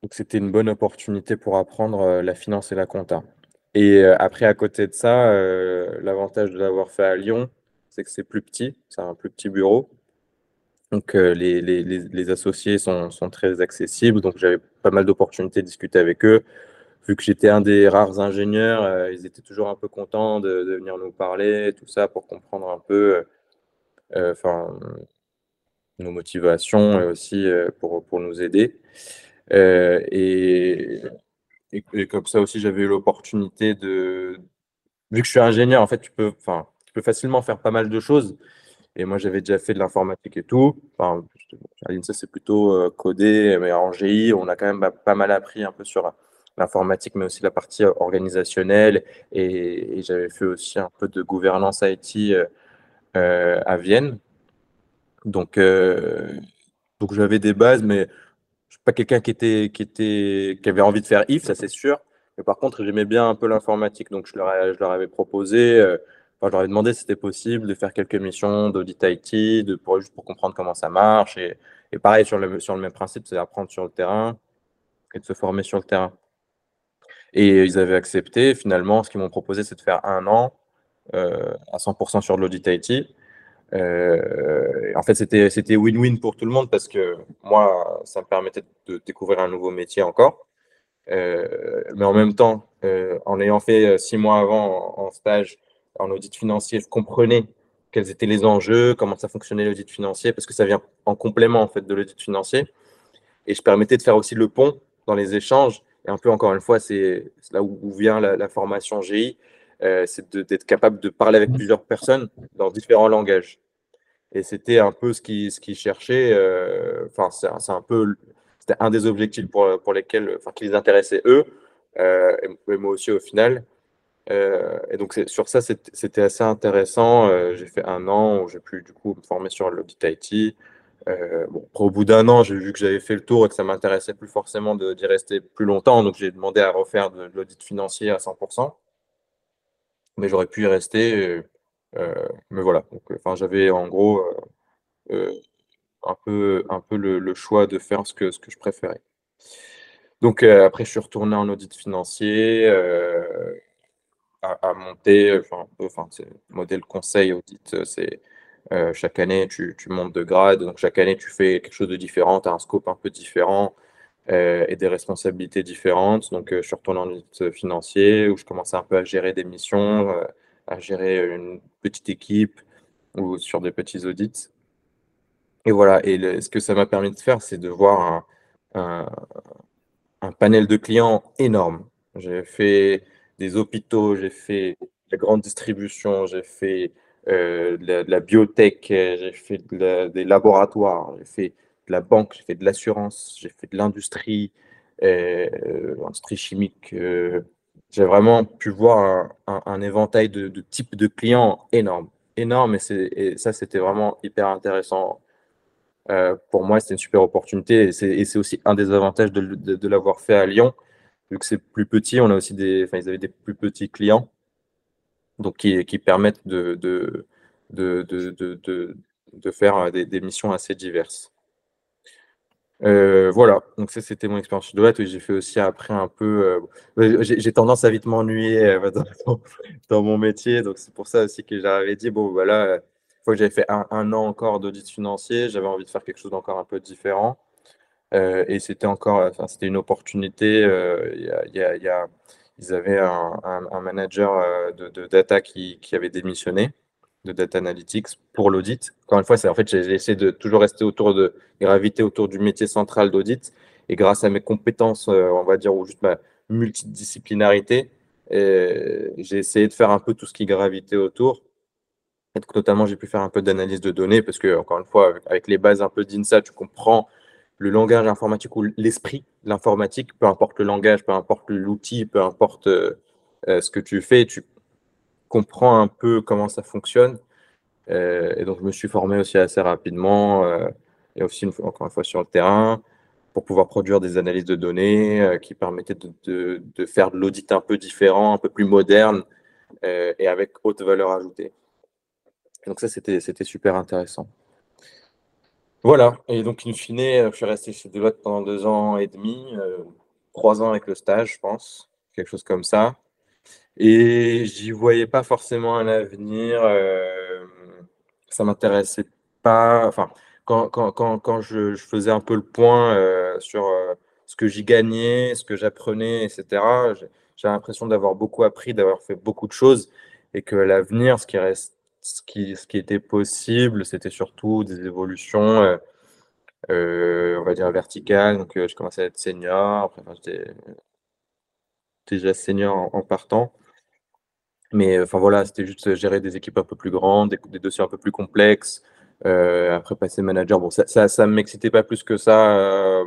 Donc c'était une bonne opportunité pour apprendre la finance et la compta. Et euh, après, à côté de ça, euh, l'avantage de l'avoir fait à Lyon, c'est que c'est plus petit, c'est un plus petit bureau. Donc euh, les, associés sont, sont, très accessibles, donc j'avais pas mal d'opportunités de discuter avec eux. Vu que j'étais un des rares ingénieurs, ils étaient toujours un peu contents de, venir nous parler, tout ça, pour comprendre un peu enfin, nos motivations et aussi pour, pour nous aider. et et, comme ça aussi, j'avais eu l'opportunité de. Vu que je suis ingénieur, en fait, tu peux, tu peux facilement faire pas mal de choses. Et moi, j'avais déjà fait de l'informatique et tout. Enfin, à l'INSA, c'est plutôt euh, codé, mais en GI, on a quand même pas mal appris un peu sur l'informatique, mais aussi la partie organisationnelle. Et, j'avais fait aussi un peu de gouvernance IT euh, euh, à Vienne. Donc, donc j'avais des bases, mais je suis pas quelqu'un qui était, qui était, qui avait envie de faire if, ça c'est sûr. Mais par contre, j'aimais bien un peu l'informatique, donc je leur, je leur avais proposé, euh, enfin, je leur avais demandé si c'était possible de faire quelques missions d'audit IT, de, pour, juste pour comprendre comment ça marche. Et, et pareil, sur le, sur le même principe, c'est d'apprendre sur le terrain et de se former sur le terrain. Et ils avaient accepté. Finalement, ce qu'ils m'ont proposé, c'est de faire un an euh, à 100% sur l'audit IT. Euh, en fait, c'était win-win pour tout le monde parce que moi, ça me permettait de découvrir un nouveau métier encore. Euh, mais en même temps, en ayant fait six mois avant en, stage en audit financier, je comprenais quels étaient les enjeux, comment ça fonctionnait l'audit financier, parce que ça vient en complément en fait de l'audit financier. Et je permettais de faire aussi le pont dans les échanges. Et un peu encore une fois, c'est là où, vient la, la formation GI, euh, c'est d'être capable de parler avec plusieurs personnes dans différents langages. Et c'était un peu ce qu'ils ce qui cherchaient. Euh, enfin, c'est un peu c'était un des objectifs pour, pour lesquels, enfin, qui les intéressait eux, euh, et, moi aussi au final. et donc sur ça, c'était assez intéressant. j'ai fait un an où j'ai pu du coup me former sur l'audit IT. Bon, au bout d'un an, j'ai vu que j'avais fait le tour et que ça m'intéressait plus forcément d'y rester plus longtemps. Donc j'ai demandé à refaire de l'audit financier à 100% mais j'aurais pu y rester. Euh, mais voilà, enfin, j'avais en gros euh, euh, un peu, un peu le, choix de faire ce que, je préférais. Donc après, je suis retourné en audit financier, à, monter, enfin, enfin modèle conseil audit, c'est chaque année tu, montes de grade, donc chaque année tu fais quelque chose de différent, tu as un scope un peu différent, euh, et des responsabilités différentes. Donc, euh, je en audit financier où je commençais un peu à gérer des missions, euh, à gérer une petite équipe ou sur des petits audits. Et voilà, et ce que ça m'a permis de faire, c'est de voir un, un, panel de clients énorme. J'ai fait des hôpitaux, j'ai fait la grande distribution, j'ai fait de, la, biotech, j'ai fait des laboratoires, j'ai fait la banque, j'ai fait de l'assurance, j'ai fait de l'industrie, euh, l'industrie chimique. Euh, j'ai vraiment pu voir un, éventail de, types de clients énorme, énorme, et, ça, c'était vraiment hyper intéressant. Euh, pour moi, c'était une super opportunité, et c'est aussi un des avantages de, l'avoir fait à Lyon, vu que c'est plus petit, on a aussi des, ils avaient des plus petits clients, donc qui, permettent de, de, de, faire des missions assez diverses. Euh, voilà, donc ça c'était mon expérience de et J'ai fait aussi après un peu. Euh, j'ai tendance à vite m'ennuyer euh, <laughs> dans, mon métier, donc c'est pour ça aussi que j'avais dit bon voilà, une fois que j'avais fait un, an encore d'audit financier, j'avais envie de faire quelque chose d'encore un peu différent. et c'était encore, c'était une opportunité. Il y a, ils avaient un, manager de, data qui, avait démissionné de data analytics pour l'audit. Encore une fois, c'est en fait, j'ai essayé de toujours rester autour de graviter autour du métier central d'audit. Et grâce à mes compétences, euh, on va dire, ou juste ma multidisciplinarité, j'ai essayé de faire un peu tout ce qui gravitait autour. Et notamment, j'ai pu faire un peu d'analyse de données parce que, encore une fois, avec, les bases un peu d'INSA, tu comprends le langage informatique ou l'esprit de l'informatique, peu importe le langage, peu importe l'outil, peu importe euh, euh, ce que tu fais, tu comprends un peu comment ça fonctionne. Euh, et donc, je me suis formé aussi assez rapidement, et aussi, encore une fois, sur le terrain, pour pouvoir produire des analyses de données qui permettaient de, faire de l'audit un peu différent, un peu plus moderne, et avec haute valeur ajoutée. donc, ça, c'était super intéressant. Voilà, et donc, in fine, je suis resté chez Deloitte pendant deux ans et demi, trois ans avec le stage, je pense, quelque chose comme ça. Et j'y voyais pas forcément un avenir. Euh, ça m'intéressait pas. Enfin, quand, quand, quand, quand je, faisais un peu le point euh, sur euh, ce que j'y gagnais, ce que j'apprenais, etc., j'ai l'impression d'avoir beaucoup appris, d'avoir fait beaucoup de choses, et que l'avenir, ce qui reste, ce qui, ce qui était possible, c'était surtout des évolutions, euh, on va dire verticales. Donc, je commençais à être senior. Après, j'étais déjà senior en partant. Mais enfin voilà, c'était juste gérer des équipes un peu plus grandes, des, dossiers un peu plus complexes. Euh, après passer manager, bon, ça, ça, ne m'excitait pas plus que ça euh,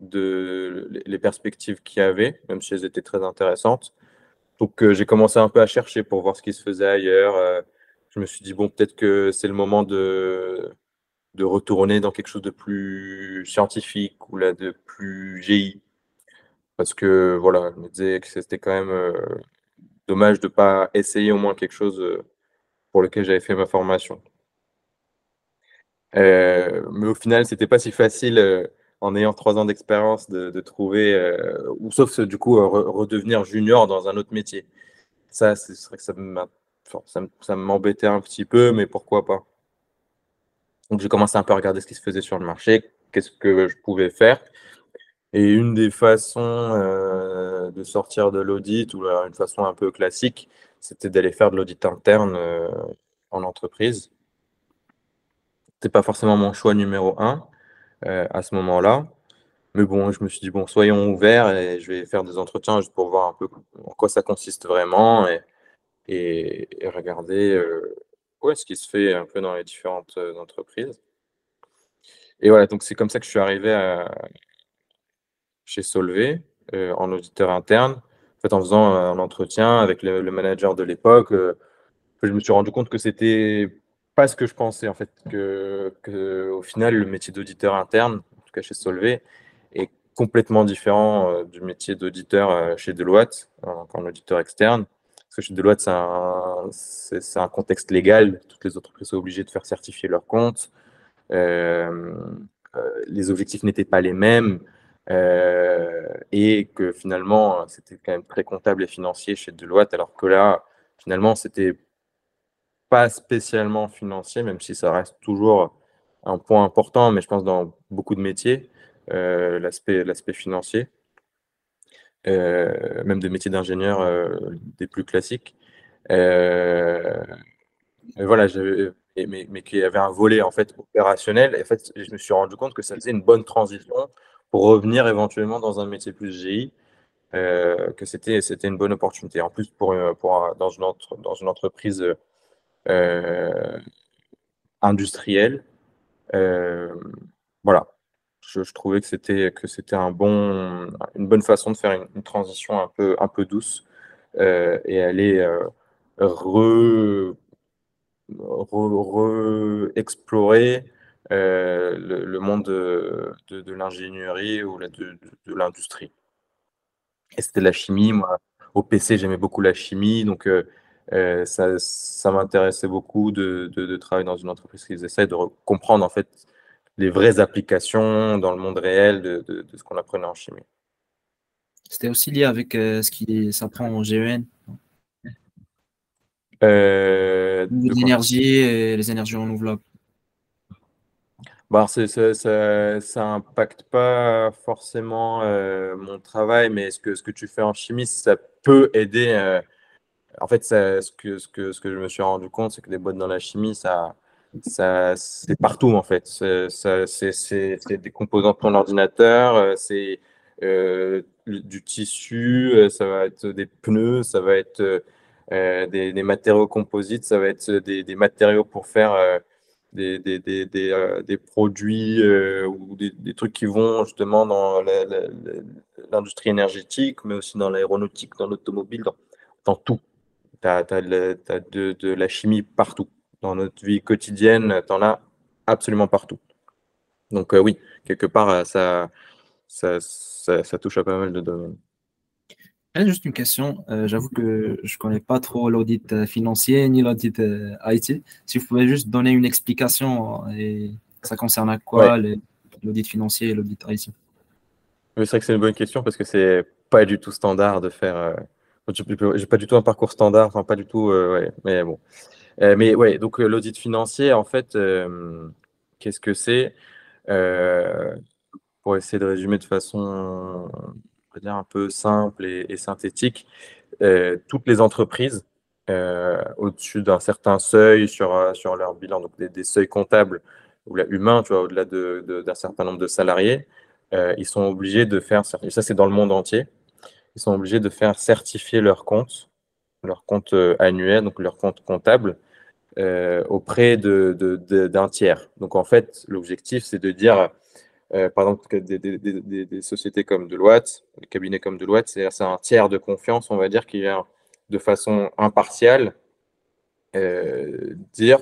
de les perspectives qu'il y avait, même si elles étaient très intéressantes. Donc euh, j'ai commencé un peu à chercher pour voir ce qui se faisait ailleurs. je me suis dit bon, peut-être que c'est le moment de de retourner dans quelque chose de plus scientifique ou là de plus GI. Parce que voilà, je me disais que c'était quand même euh, dommage de ne pas essayer au moins quelque chose euh, pour lequel j'avais fait ma formation. Euh, mais au final, c'était pas si facile en ayant trois ans d'expérience de, trouver, ou sauf du coup redevenir junior dans un autre métier. Ça, c'est vrai que ça m'embêtait un petit peu, mais pourquoi pas. Donc j'ai commencé un peu à regarder ce qui se faisait sur le marché, qu'est-ce que je pouvais faire. Et une des façons euh, de sortir de l'audit, ou une façon un peu classique, c'était d'aller faire de l'audit interne euh, en entreprise. Ce pas forcément mon choix numéro un euh, à ce moment-là. Mais bon, je me suis dit, bon, soyons ouverts et je vais faire des entretiens juste pour voir un peu en quoi ça consiste vraiment et, regarder ouais, ce qui se fait un peu dans les différentes entreprises. Et voilà, donc c'est comme ça que je suis arrivé chez Solvay en auditeur interne. En fait, en faisant un entretien avec le, manager de l'époque, je me suis rendu compte que c'était pas ce que je pensais, en fait, que, que au final, le métier d'auditeur interne, en tout cas chez Solvay, est complètement différent du métier d'auditeur chez Deloitte, en, en auditeur externe. Parce que chez Deloitte, c'est un, contexte légal. Toutes les entreprises sont obligées de faire certifier leurs comptes. Euh, euh, les objectifs n'étaient pas les mêmes. Euh, et que finalement, c'était quand même très comptable et financier chez Deloitte, alors que là, finalement, c'était pas spécialement financier, même si ça reste toujours un point important, mais je pense dans beaucoup de métiers, l'aspect financier. Euh, même de métiers d'ingénieur euh, des plus classiques. Euh, voilà, mais, qui avait un volet en fait opérationnel. Et en fait, je me suis rendu compte que ça faisait une bonne transition pour revenir éventuellement dans un métier plus GI, que c'était une bonne opportunité. En plus, pour, pour dans une dans une entreprise industrielle, voilà je, trouvais que c'était que c'était un bon, une bonne façon de faire une, transition un peu un peu douce euh, et aller euh, re, explorer euh, le, monde de, l'ingénierie ou de, de l'industrie. Et c'était la chimie. Moi, au PC, j'aimais beaucoup la chimie, donc ça, ça m'intéressait beaucoup de, de, travailler dans une entreprise qui essaie de comprendre en fait les vraies applications dans le monde réel de, ce qu'on apprenait en chimie. C'était aussi lié avec euh, ce qui s'apprend en GEN euh, L'énergie et les énergies renouvelables. Bah, ça, n'impacte pas forcément euh, mon travail, mais ce que, ce que tu fais en chimie, ça peut aider. En fait, ce, que, je me suis rendu compte, c'est que les boîtes dans la chimie, ça, c'est partout en fait. C'est des composants de ton ordinateur, euh, c'est euh, du tissu, euh, ça va être des pneus, ça va être des, matériaux composites, ça va être des, matériaux pour faire des, produits ou des, trucs qui vont justement dans l'industrie énergétique, mais aussi dans l'aéronautique, dans l'automobile, dans, tout. Tu as, de la chimie partout dans notre vie quotidienne, tu en as absolument partout. Donc euh, oui, quelque part, euh, ça, ça, touche à pas mal de domaines. Juste une question, euh, j'avoue que je ne connais pas trop l'audit financier ni l'audit IT. Si vous pouvez juste donner une explication, et ça concerne à quoi l'audit financier et l'audit IT C'est vrai que c'est une bonne question parce que c'est pas du tout standard de faire. Je n'ai pas du tout un parcours standard, enfin pas du tout, mais bon. Euh, mais ouais, donc euh, l'audit financier, en fait, euh, qu'est-ce que c'est Pour essayer de résumer de façon dire un peu simple et, synthétique, toutes les entreprises au-dessus d'un certain seuil sur, sur leur bilan, donc des, seuils comptables ou là, humains, tu vois, au-delà d'un certain nombre de salariés, ils sont obligés de faire, et ça c'est dans le monde entier, ils sont obligés de faire certifier leurs comptes, leurs comptes annuels, donc leurs comptes comptables, euh, auprès d'un de, tiers. Donc en fait, l'objectif, c'est de dire, euh, par exemple, des, sociétés comme Deloitte, des cabinets comme Deloitte, c'est un tiers de confiance, on va dire, qui vient de façon impartiale euh, dire,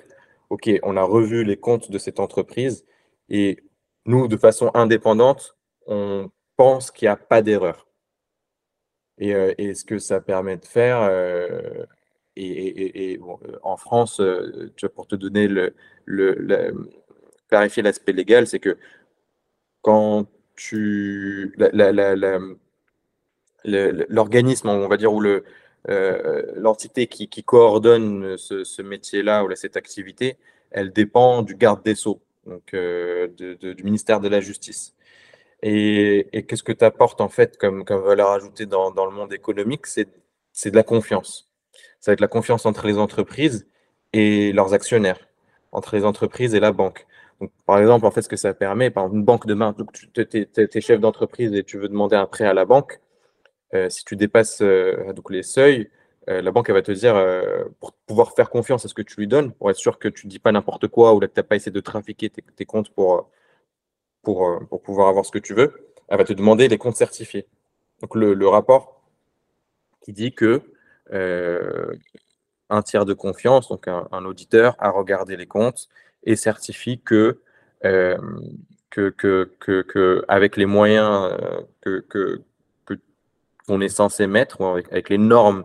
OK, on a revu les comptes de cette entreprise et nous, de façon indépendante, on pense qu'il n'y a pas d'erreur. Et, et, ce que ça permet de faire, et, en France, pour te donner le, le, clarifier l'aspect légal, c'est que quand tu l'organisme, on va dire, ou le l'entité qui, coordonne ce, métier-là ou cette activité, elle dépend du garde des sceaux, donc du ministère de la Justice. Et, qu'est-ce que tu apportes en fait comme, comme valeur ajoutée dans, dans le monde économique? C'est de la confiance. Ça va être la confiance entre les entreprises et leurs actionnaires, entre les entreprises et la banque. Donc, par exemple, en fait, ce que ça permet, par une banque demain, tu es, chef d'entreprise et tu veux demander un prêt à la banque, euh, si tu dépasses euh, donc les seuils, euh, la banque va te dire, pour pouvoir faire confiance à ce que tu lui donnes, pour être sûr que tu ne dis pas n'importe quoi ou que tu n'as pas essayé de trafiquer tes, comptes pour, pour, pour, pouvoir avoir ce que tu veux, elle va te demander les comptes certifiés. Donc le, rapport qui dit que un tiers de confiance, donc un, auditeur, a regardé les comptes et certifie que, que, que, avec les moyens que, qu'on est censé mettre, ou avec, les normes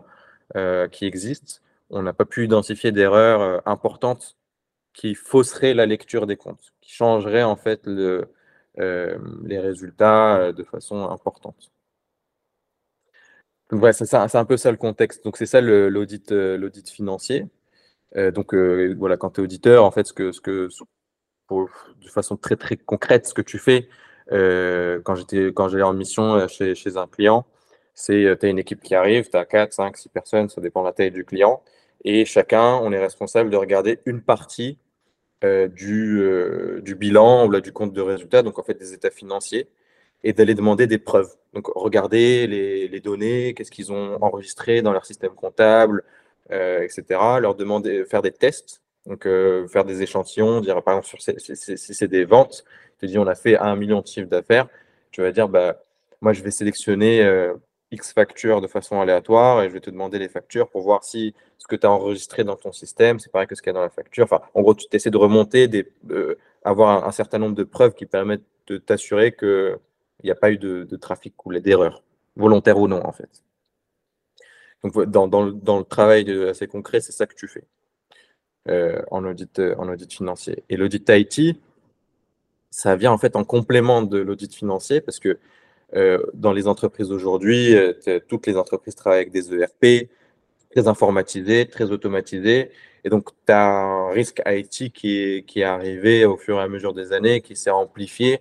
qui existent, on n'a pas pu identifier d'erreurs importantes qui fausseraient la lecture des comptes, qui changeraient en fait le, les résultats de façon importante c'est un peu ça le contexte. Donc, c'est ça l'audit euh, l'audit financier. Euh, donc, euh, voilà, quand tu es auditeur, en fait, ce que, ce que de façon très, très concrète, ce que tu fais quand j'allais en mission chez, chez un client, c'est tu as une équipe qui arrive, tu as 4, 5, 6 personnes, ça dépend de la taille du client. Et chacun, on est responsable de regarder une partie du, du bilan ou là, du compte de résultat, donc en fait des états financiers et d'aller demander des preuves. Donc, regarder les, données, qu'est-ce qu'ils ont enregistré dans leur système comptable, euh, etc. Leur demander, faire des tests, donc euh, faire des échantillons, dire par exemple, si c'est des ventes, tu dis on a fait un million de chiffres d'affaires, tu vas dire bah, moi je vais sélectionner euh, X factures de façon aléatoire et je vais te demander les factures pour voir si ce que tu as enregistré dans ton système, c'est pareil que ce qu'il y a dans la facture. Enfin, en gros, tu essaies de remonter, des, avoir un, certain nombre de preuves qui permettent de t'assurer que il n'y a pas eu de, trafic ou d'erreur, volontaire ou non, en fait. Donc, dans, le, travail assez concret, c'est ça que tu fais euh, en, audit, euh, en audit financier. Et l'audit IT, ça vient en fait en complément de l'audit financier parce que dans les entreprises aujourd'hui, toutes les entreprises travaillent avec des ERP très informatisés, très automatisés. Et donc, tu as un risque IT qui est, qui est arrivé au fur et à mesure des années, qui s'est amplifié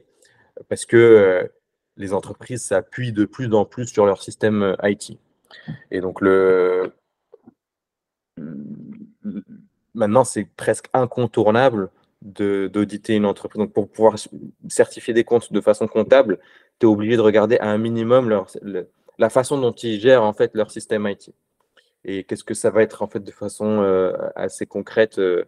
parce que les entreprises s'appuient de plus en plus sur leur système euh, IT. Et donc, le... maintenant, c'est presque incontournable d'auditer une entreprise. Donc, pour pouvoir certifier des comptes de façon comptable, tu es obligé de regarder à un minimum leur, la façon dont ils gèrent en fait leur système IT. Et qu'est-ce que ça va être en fait de façon euh, assez concrète euh,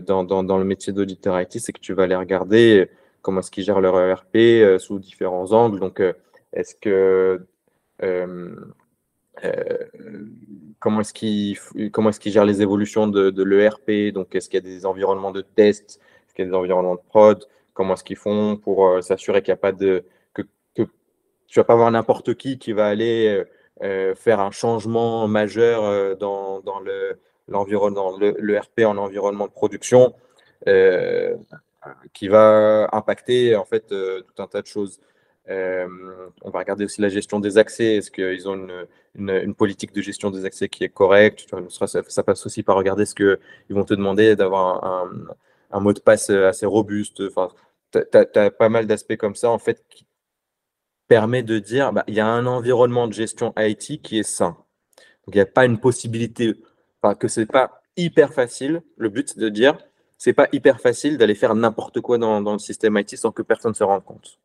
dans, dans, dans, le métier d'auditeur IT, c'est que tu vas aller regarder comment est-ce qu'ils gèrent leur ERP euh, sous différents angles. Donc, euh, est-ce que euh, comment est-ce qu'ils qu'ils gèrent les évolutions de, l'ERP Donc, est-ce qu'il y a des environnements de test? Est-ce qu'il y a des environnements de prod? Comment est-ce qu'ils font pour s'assurer qu'il n'y a pas de que, tu vas pas avoir n'importe qui qui va aller faire un changement majeur dans, dans le l'environnement, l'ERP en environnement de production qui va impacter en fait euh, tout un tas de choses. Euh, on va regarder aussi la gestion des accès. Est-ce qu'ils ont une, politique de gestion des accès qui est correcte? Ça, passe aussi par regarder ce qu'ils vont te demander d'avoir un, un, mot de passe assez robuste. Enfin, tu as, pas mal d'aspects comme ça en fait qui permet de dire bah, il y a un environnement de gestion IT qui est sain. Donc il n'y a pas une possibilité, enfin, que ce n'est pas hyper facile. Le but, c'est de dire c'est pas hyper facile d'aller faire n'importe quoi dans, le système IT sans que personne se rende compte.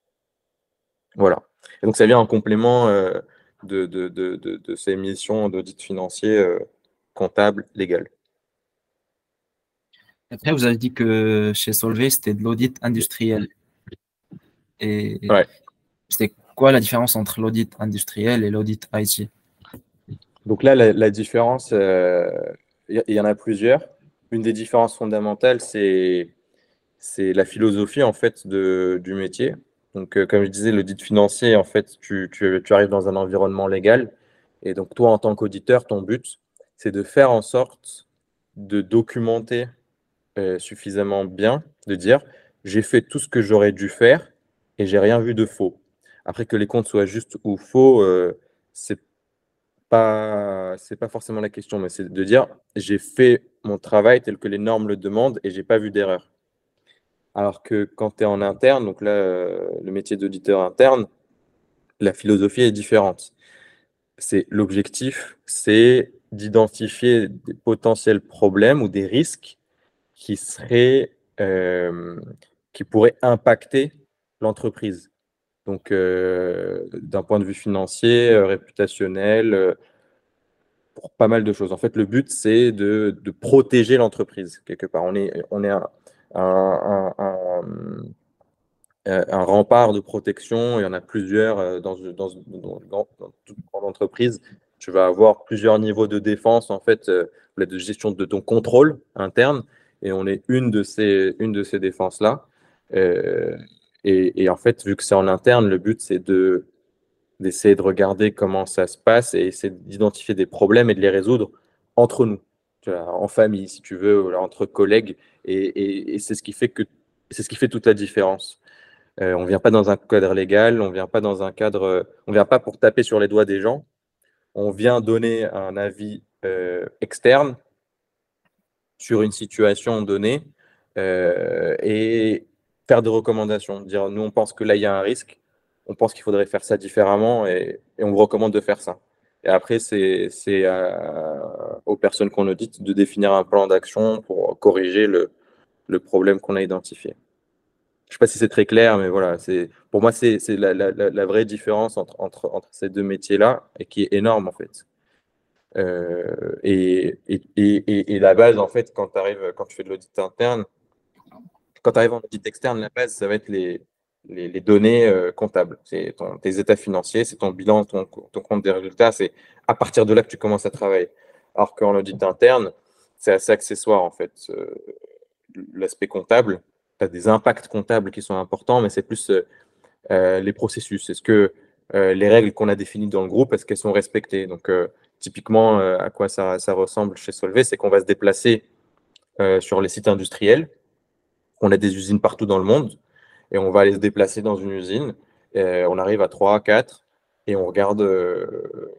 Voilà. donc ça vient en complément euh, de, de, ces missions d'audit financier euh, comptable légal. Après, vous avez dit que chez Solvay, c'était de l'audit industriel. Et c'est quoi la différence entre l'audit industriel et l'audit IT Donc là, la, différence, euh, il y, en a plusieurs. une des différences fondamentales, c'est la philosophie en fait du métier. Donc, euh, comme je disais, l'audit financier, en fait, tu, arrives dans un environnement légal. Et donc, toi, en tant qu'auditeur, ton but, c'est de faire en sorte de documenter euh, suffisamment bien, de dire j'ai fait tout ce que j'aurais dû faire et j'ai rien vu de faux. Après que les comptes soient justes ou faux, euh, c'est pas c'est pas forcément la question, mais c'est de dire j'ai fait mon travail tel que les normes le demandent et j'ai pas vu d'erreur. Alors que quand tu es en interne, donc là, euh, le métier d'auditeur interne, la philosophie est différente. C'est l'objectif, c'est d'identifier des potentiels problèmes ou des risques qui seraient euh, qui pourraient impacter l'entreprise. Donc, euh, d'un point de vue financier, réputationnel, pour pas mal de choses. En fait, le but, c'est de, de, protéger l'entreprise, quelque part. On est, on est un, un, euh, un, rempart de protection. Il y en a plusieurs euh, dans, dans, toute entreprise. Tu vas avoir plusieurs niveaux de défense, en fait, euh, de gestion de ton contrôle interne. Et on est une de ces, une de ces défenses-là. et, en fait, vu que c'est en interne, le but, c'est de d'essayer de regarder comment ça se passe et essayer d'identifier des problèmes et de les résoudre entre nous en famille, si tu veux, entre collègues. Et, c'est ce qui fait que c'est ce qui fait toute la différence. Euh, on ne vient pas dans un cadre légal, on vient pas dans un cadre, on vient pas pour taper sur les doigts des gens. On vient donner un avis euh, externe sur une situation donnée euh, et faire des recommandations. Dire, nous, on pense que là, il y a un risque, on pense qu'il faudrait faire ça différemment et on vous recommande de faire ça. Et après, c'est aux personnes qu'on audite de définir un plan d'action pour corriger le, problème qu'on a identifié. Je ne sais pas si c'est très clair, mais voilà, pour moi, c'est la, vraie différence entre, ces deux métiers-là et qui est énorme en fait. Euh, et, la base, en fait, quand, arrives, quand tu fais de l'audit interne, quand tu arrives en audit externe, la base, ça va être les, les, données euh, comptables. C'est tes états financiers, c'est ton bilan, ton, compte des résultats. C'est à partir de là que tu commences à travailler. Alors qu'en audit interne, c'est assez accessoire en fait. Euh, l'aspect comptable, tu as des impacts comptables qui sont importants, mais c'est plus euh, les processus. Est-ce que les règles qu'on a définies dans le groupe, est-ce qu'elles sont respectées? Donc, typiquement, à quoi ça, ça ressemble chez Solvay, c'est qu'on va se déplacer sur les sites industriels. On a des usines partout dans le monde et on va aller se déplacer dans une usine. on arrive à 3, 4 et on regarde euh,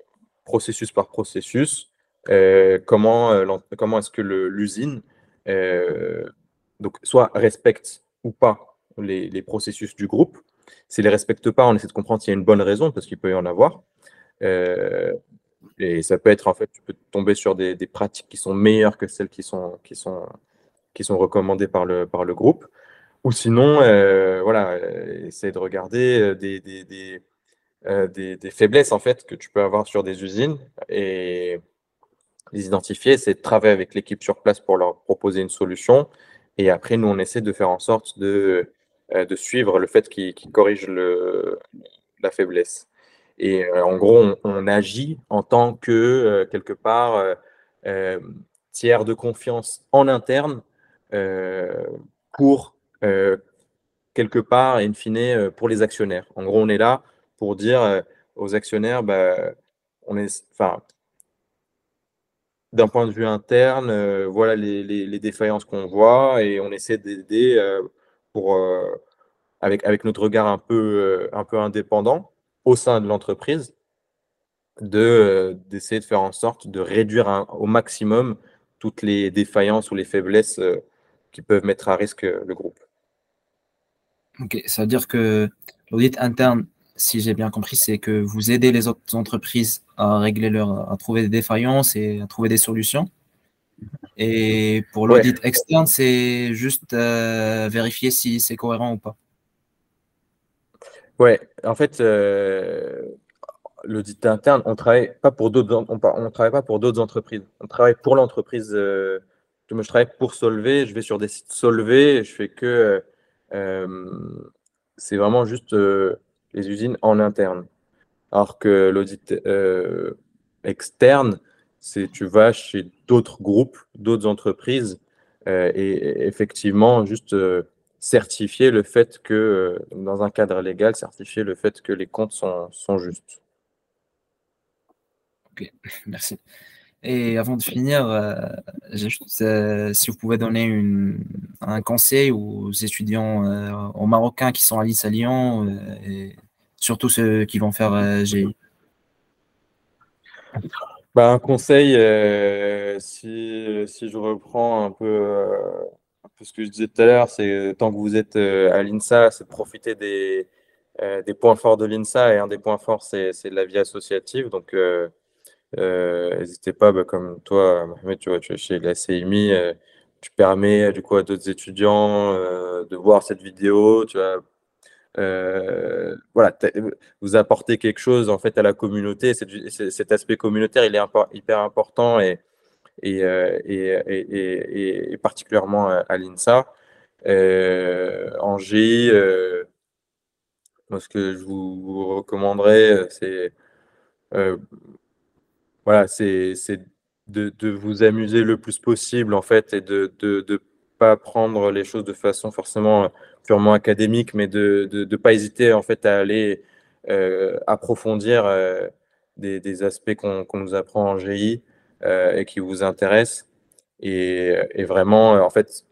processus par processus euh, comment, euh, comment est-ce que l'usine soit respecte ou pas les, processus du groupe. S'il ne les respecte pas, on essaie de comprendre s'il y a une bonne raison parce qu'il peut y en avoir. et ça peut être en fait, tu peux tomber sur des, des, pratiques qui sont meilleures que celles qui sont, qui sont, qui sont recommandées par le, par le groupe. Ou sinon, euh, voilà, euh, essayer de regarder euh, des, des, des, des, faiblesses en fait que tu peux avoir sur des usines et les identifier, c'est de travailler avec l'équipe sur place pour leur proposer une solution. Et après, nous, on essaie de faire en sorte de, de suivre le fait qu'ils corrigent le, la faiblesse. Et en gros, on, agit en tant que, quelque part, tiers de confiance en interne pour quelque part, in fine, euh, pour les actionnaires. En gros, on est là pour dire euh, aux actionnaires, bah, on est, enfin, d'un point de vue interne, voilà les, défaillances qu'on voit et on essaie d'aider pour, avec, notre regard un peu, un peu indépendant au sein de l'entreprise, d'essayer de, faire en sorte de réduire au maximum toutes les défaillances ou les faiblesses qui peuvent mettre à risque le groupe. Ok, ça veut dire que l'audit interne, si j'ai bien compris, c'est que vous aidez les autres entreprises à régler leur, à trouver des défaillances et à trouver des solutions. Et pour l'audit externe, c'est juste euh, vérifier si c'est cohérent ou pas. Ouais, en fait, euh, l'audit interne, on travaille pas pour d'autres, on, travaille pas pour d'autres entreprises. On travaille pour l'entreprise. Euh, je travaille pour Solvay. Je vais sur des sites Solvay. Je fais que euh, c'est vraiment juste euh, les usines en interne. Alors que l'audit euh, externe, c'est tu vas chez d'autres groupes, d'autres entreprises et effectivement, juste certifier le fait que, dans un cadre légal, certifier le fait que les comptes sont justes. Ok, <laughs> merci. Et avant de finir, euh, si vous pouvez donner un conseil aux étudiants, euh, Marocains qui sont à l'IS à Lyon, euh, et surtout ceux qui vont faire GI. Bah, un conseil, si, je reprends un peu, ce que je disais tout à l'heure, c'est tant que vous êtes à l'INSA, c'est de profiter des, des points forts de l'INSA. Et un des points forts, c'est la vie associative. Donc, euh, n'hésitez pas, bah, comme toi, Mohamed, tu vois, tu es chez la CIMI, euh, tu permets du coup à d'autres étudiants euh, de voir cette vidéo, tu vois. voilà, vous apportez quelque chose en fait à la communauté. cet aspect communautaire, il est hyper important et, particulièrement à, l'INSA. GI, moi, ce que je vous recommanderais, c'est voilà, c'est de, de, vous amuser le plus possible, en fait, et de ne pas prendre les choses de façon forcément euh, purement académique, mais de ne pas hésiter, en fait, à aller euh, approfondir euh, des, des, aspects qu'on nous apprend en GI et qui vous intéressent. Et, et vraiment, en fait,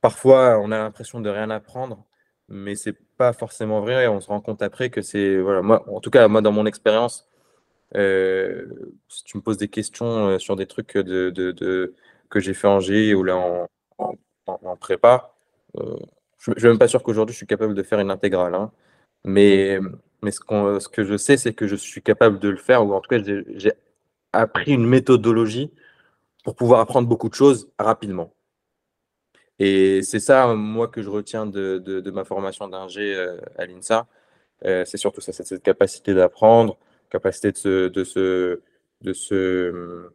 parfois, on a l'impression de rien apprendre, mais c'est pas forcément vrai. On se rend compte après que c'est, voilà, moi, en tout cas, moi, dans mon expérience, si tu me poses des questions euh, sur des trucs de, de, que j'ai fait en G ou là en, en, prépa, euh, je ne suis même pas sûr qu'aujourd'hui je suis capable de faire une intégrale. Hein. Mais, mais ce, ce, que je sais, c'est que je suis capable de le faire, ou en tout cas, j'ai appris une méthodologie pour pouvoir apprendre beaucoup de choses rapidement. Et c'est ça, moi, que je retiens de, de, ma formation d'ingé à l'INSA. c'est surtout ça, cette capacité d'apprendre, capacité de se, de se, de se,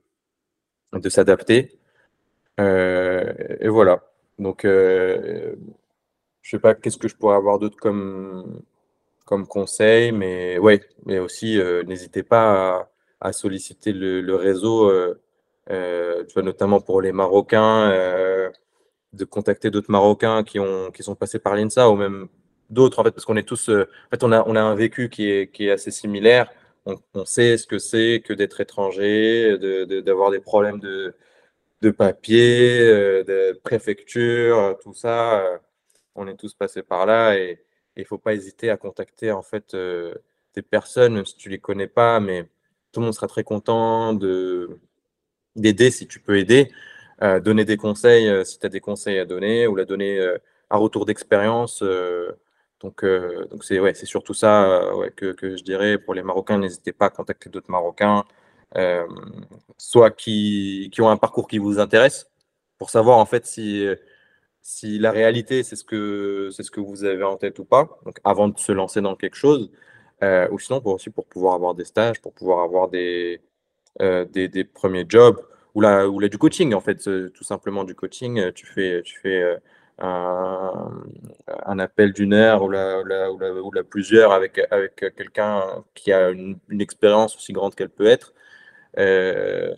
de s'adapter. Euh, et voilà. Donc, euh, je sais pas qu'est-ce que je pourrais avoir d'autre comme, comme conseil, mais ouais, mais aussi euh, n'hésitez pas à, solliciter le, réseau, vois, notamment pour les Marocains, de contacter d'autres Marocains qui ont qui sont passés par l'INSA ou même d'autres en fait, parce qu'on est tous, en fait, on a on a un vécu qui est qui est assez similaire on, sait ce que c'est que d'être étranger, d'avoir des problèmes de, de papier, euh, de préfecture, tout ça. Euh, on est tous passés par là et il faut pas hésiter à contacter en fait euh, des personnes, si tu les connais pas, mais tout le monde sera très content d'aider si tu peux aider, donner des conseils si tu as des conseils à donner ou la donner un retour d'expérience donc, euh, donc c'est ouais, surtout ça euh, que, je dirais pour les Marocains. N'hésitez pas à contacter d'autres Marocains, euh, soit qui, qui, ont un parcours qui vous intéresse, pour savoir en fait si, si la réalité c'est ce, que, ce que vous avez en tête ou pas, donc avant de se lancer dans quelque chose, ou sinon pour, aussi pour pouvoir avoir des stages, pour pouvoir avoir des, des, des, premiers jobs, ou là, ou là du coaching en fait, tout simplement du coaching. Tu fais, tu fais un, appel d'une heure ou la, ou, la, plusieurs avec, avec quelqu'un qui a une, expérience aussi grande qu'elle peut être euh,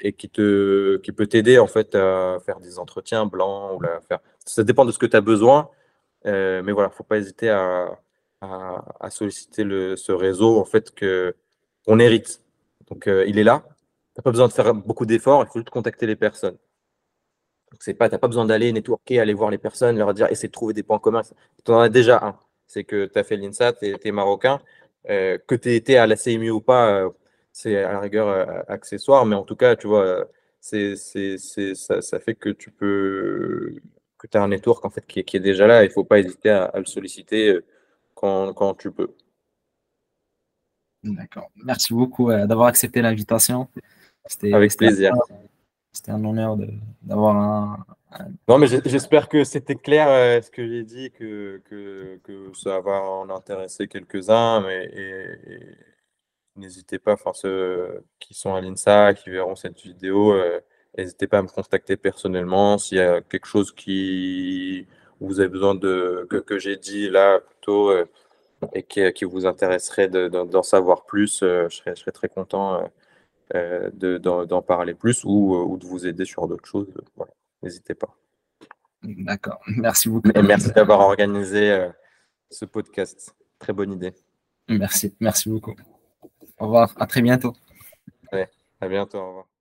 et qui, te, qui peut t'aider en fait à faire des entretiens blancs ou la faire. Ça dépend de ce que tu as besoin, euh, mais voilà, faut pas hésiter à, à, solliciter le, ce réseau en fait que on hérite. Donc euh, il est là. Tu n'as pas besoin de faire beaucoup d'efforts, il faut juste contacter les personnes. Tu n'as pas besoin d'aller networker, aller voir les personnes, leur dire, essayer de trouver des points communs. Tu en as déjà un. C'est que tu as fait l'INSA, tu es, marocain. Euh, que tu été à la CMU ou pas, euh, c'est à la rigueur euh, accessoire, mais en tout cas, tu vois, c'est, ça, ça, fait que tu peux que tu as un network en fait qui, qui est déjà là. Il ne faut pas hésiter à, le solliciter quand, quand, tu peux. D'accord. Merci beaucoup d'avoir accepté l'invitation. Avec plaisir. C'était un honneur d'avoir un, Non, mais j'espère que c'était clair euh, ce que j'ai dit, que, que, ça va en intéresser quelques-uns. Mais n'hésitez pas, enfin, ceux qui sont à l'INSA, qui verront cette vidéo, euh, n'hésitez pas à me contacter personnellement s'il y a quelque chose qui vous avez besoin de que, que j'ai dit là plutôt euh, et qui, qui, vous intéresserait d'en savoir plus. je serais très content euh, d'en parler plus ou, euh, ou, de vous aider sur d'autres choses. Voilà. n'hésitez pas. D'accord, <laughs> merci beaucoup. Et merci d'avoir organisé euh, ce podcast. Très bonne idée. Merci, merci beaucoup. Au revoir, à très bientôt. Ouais, à bientôt, au revoir.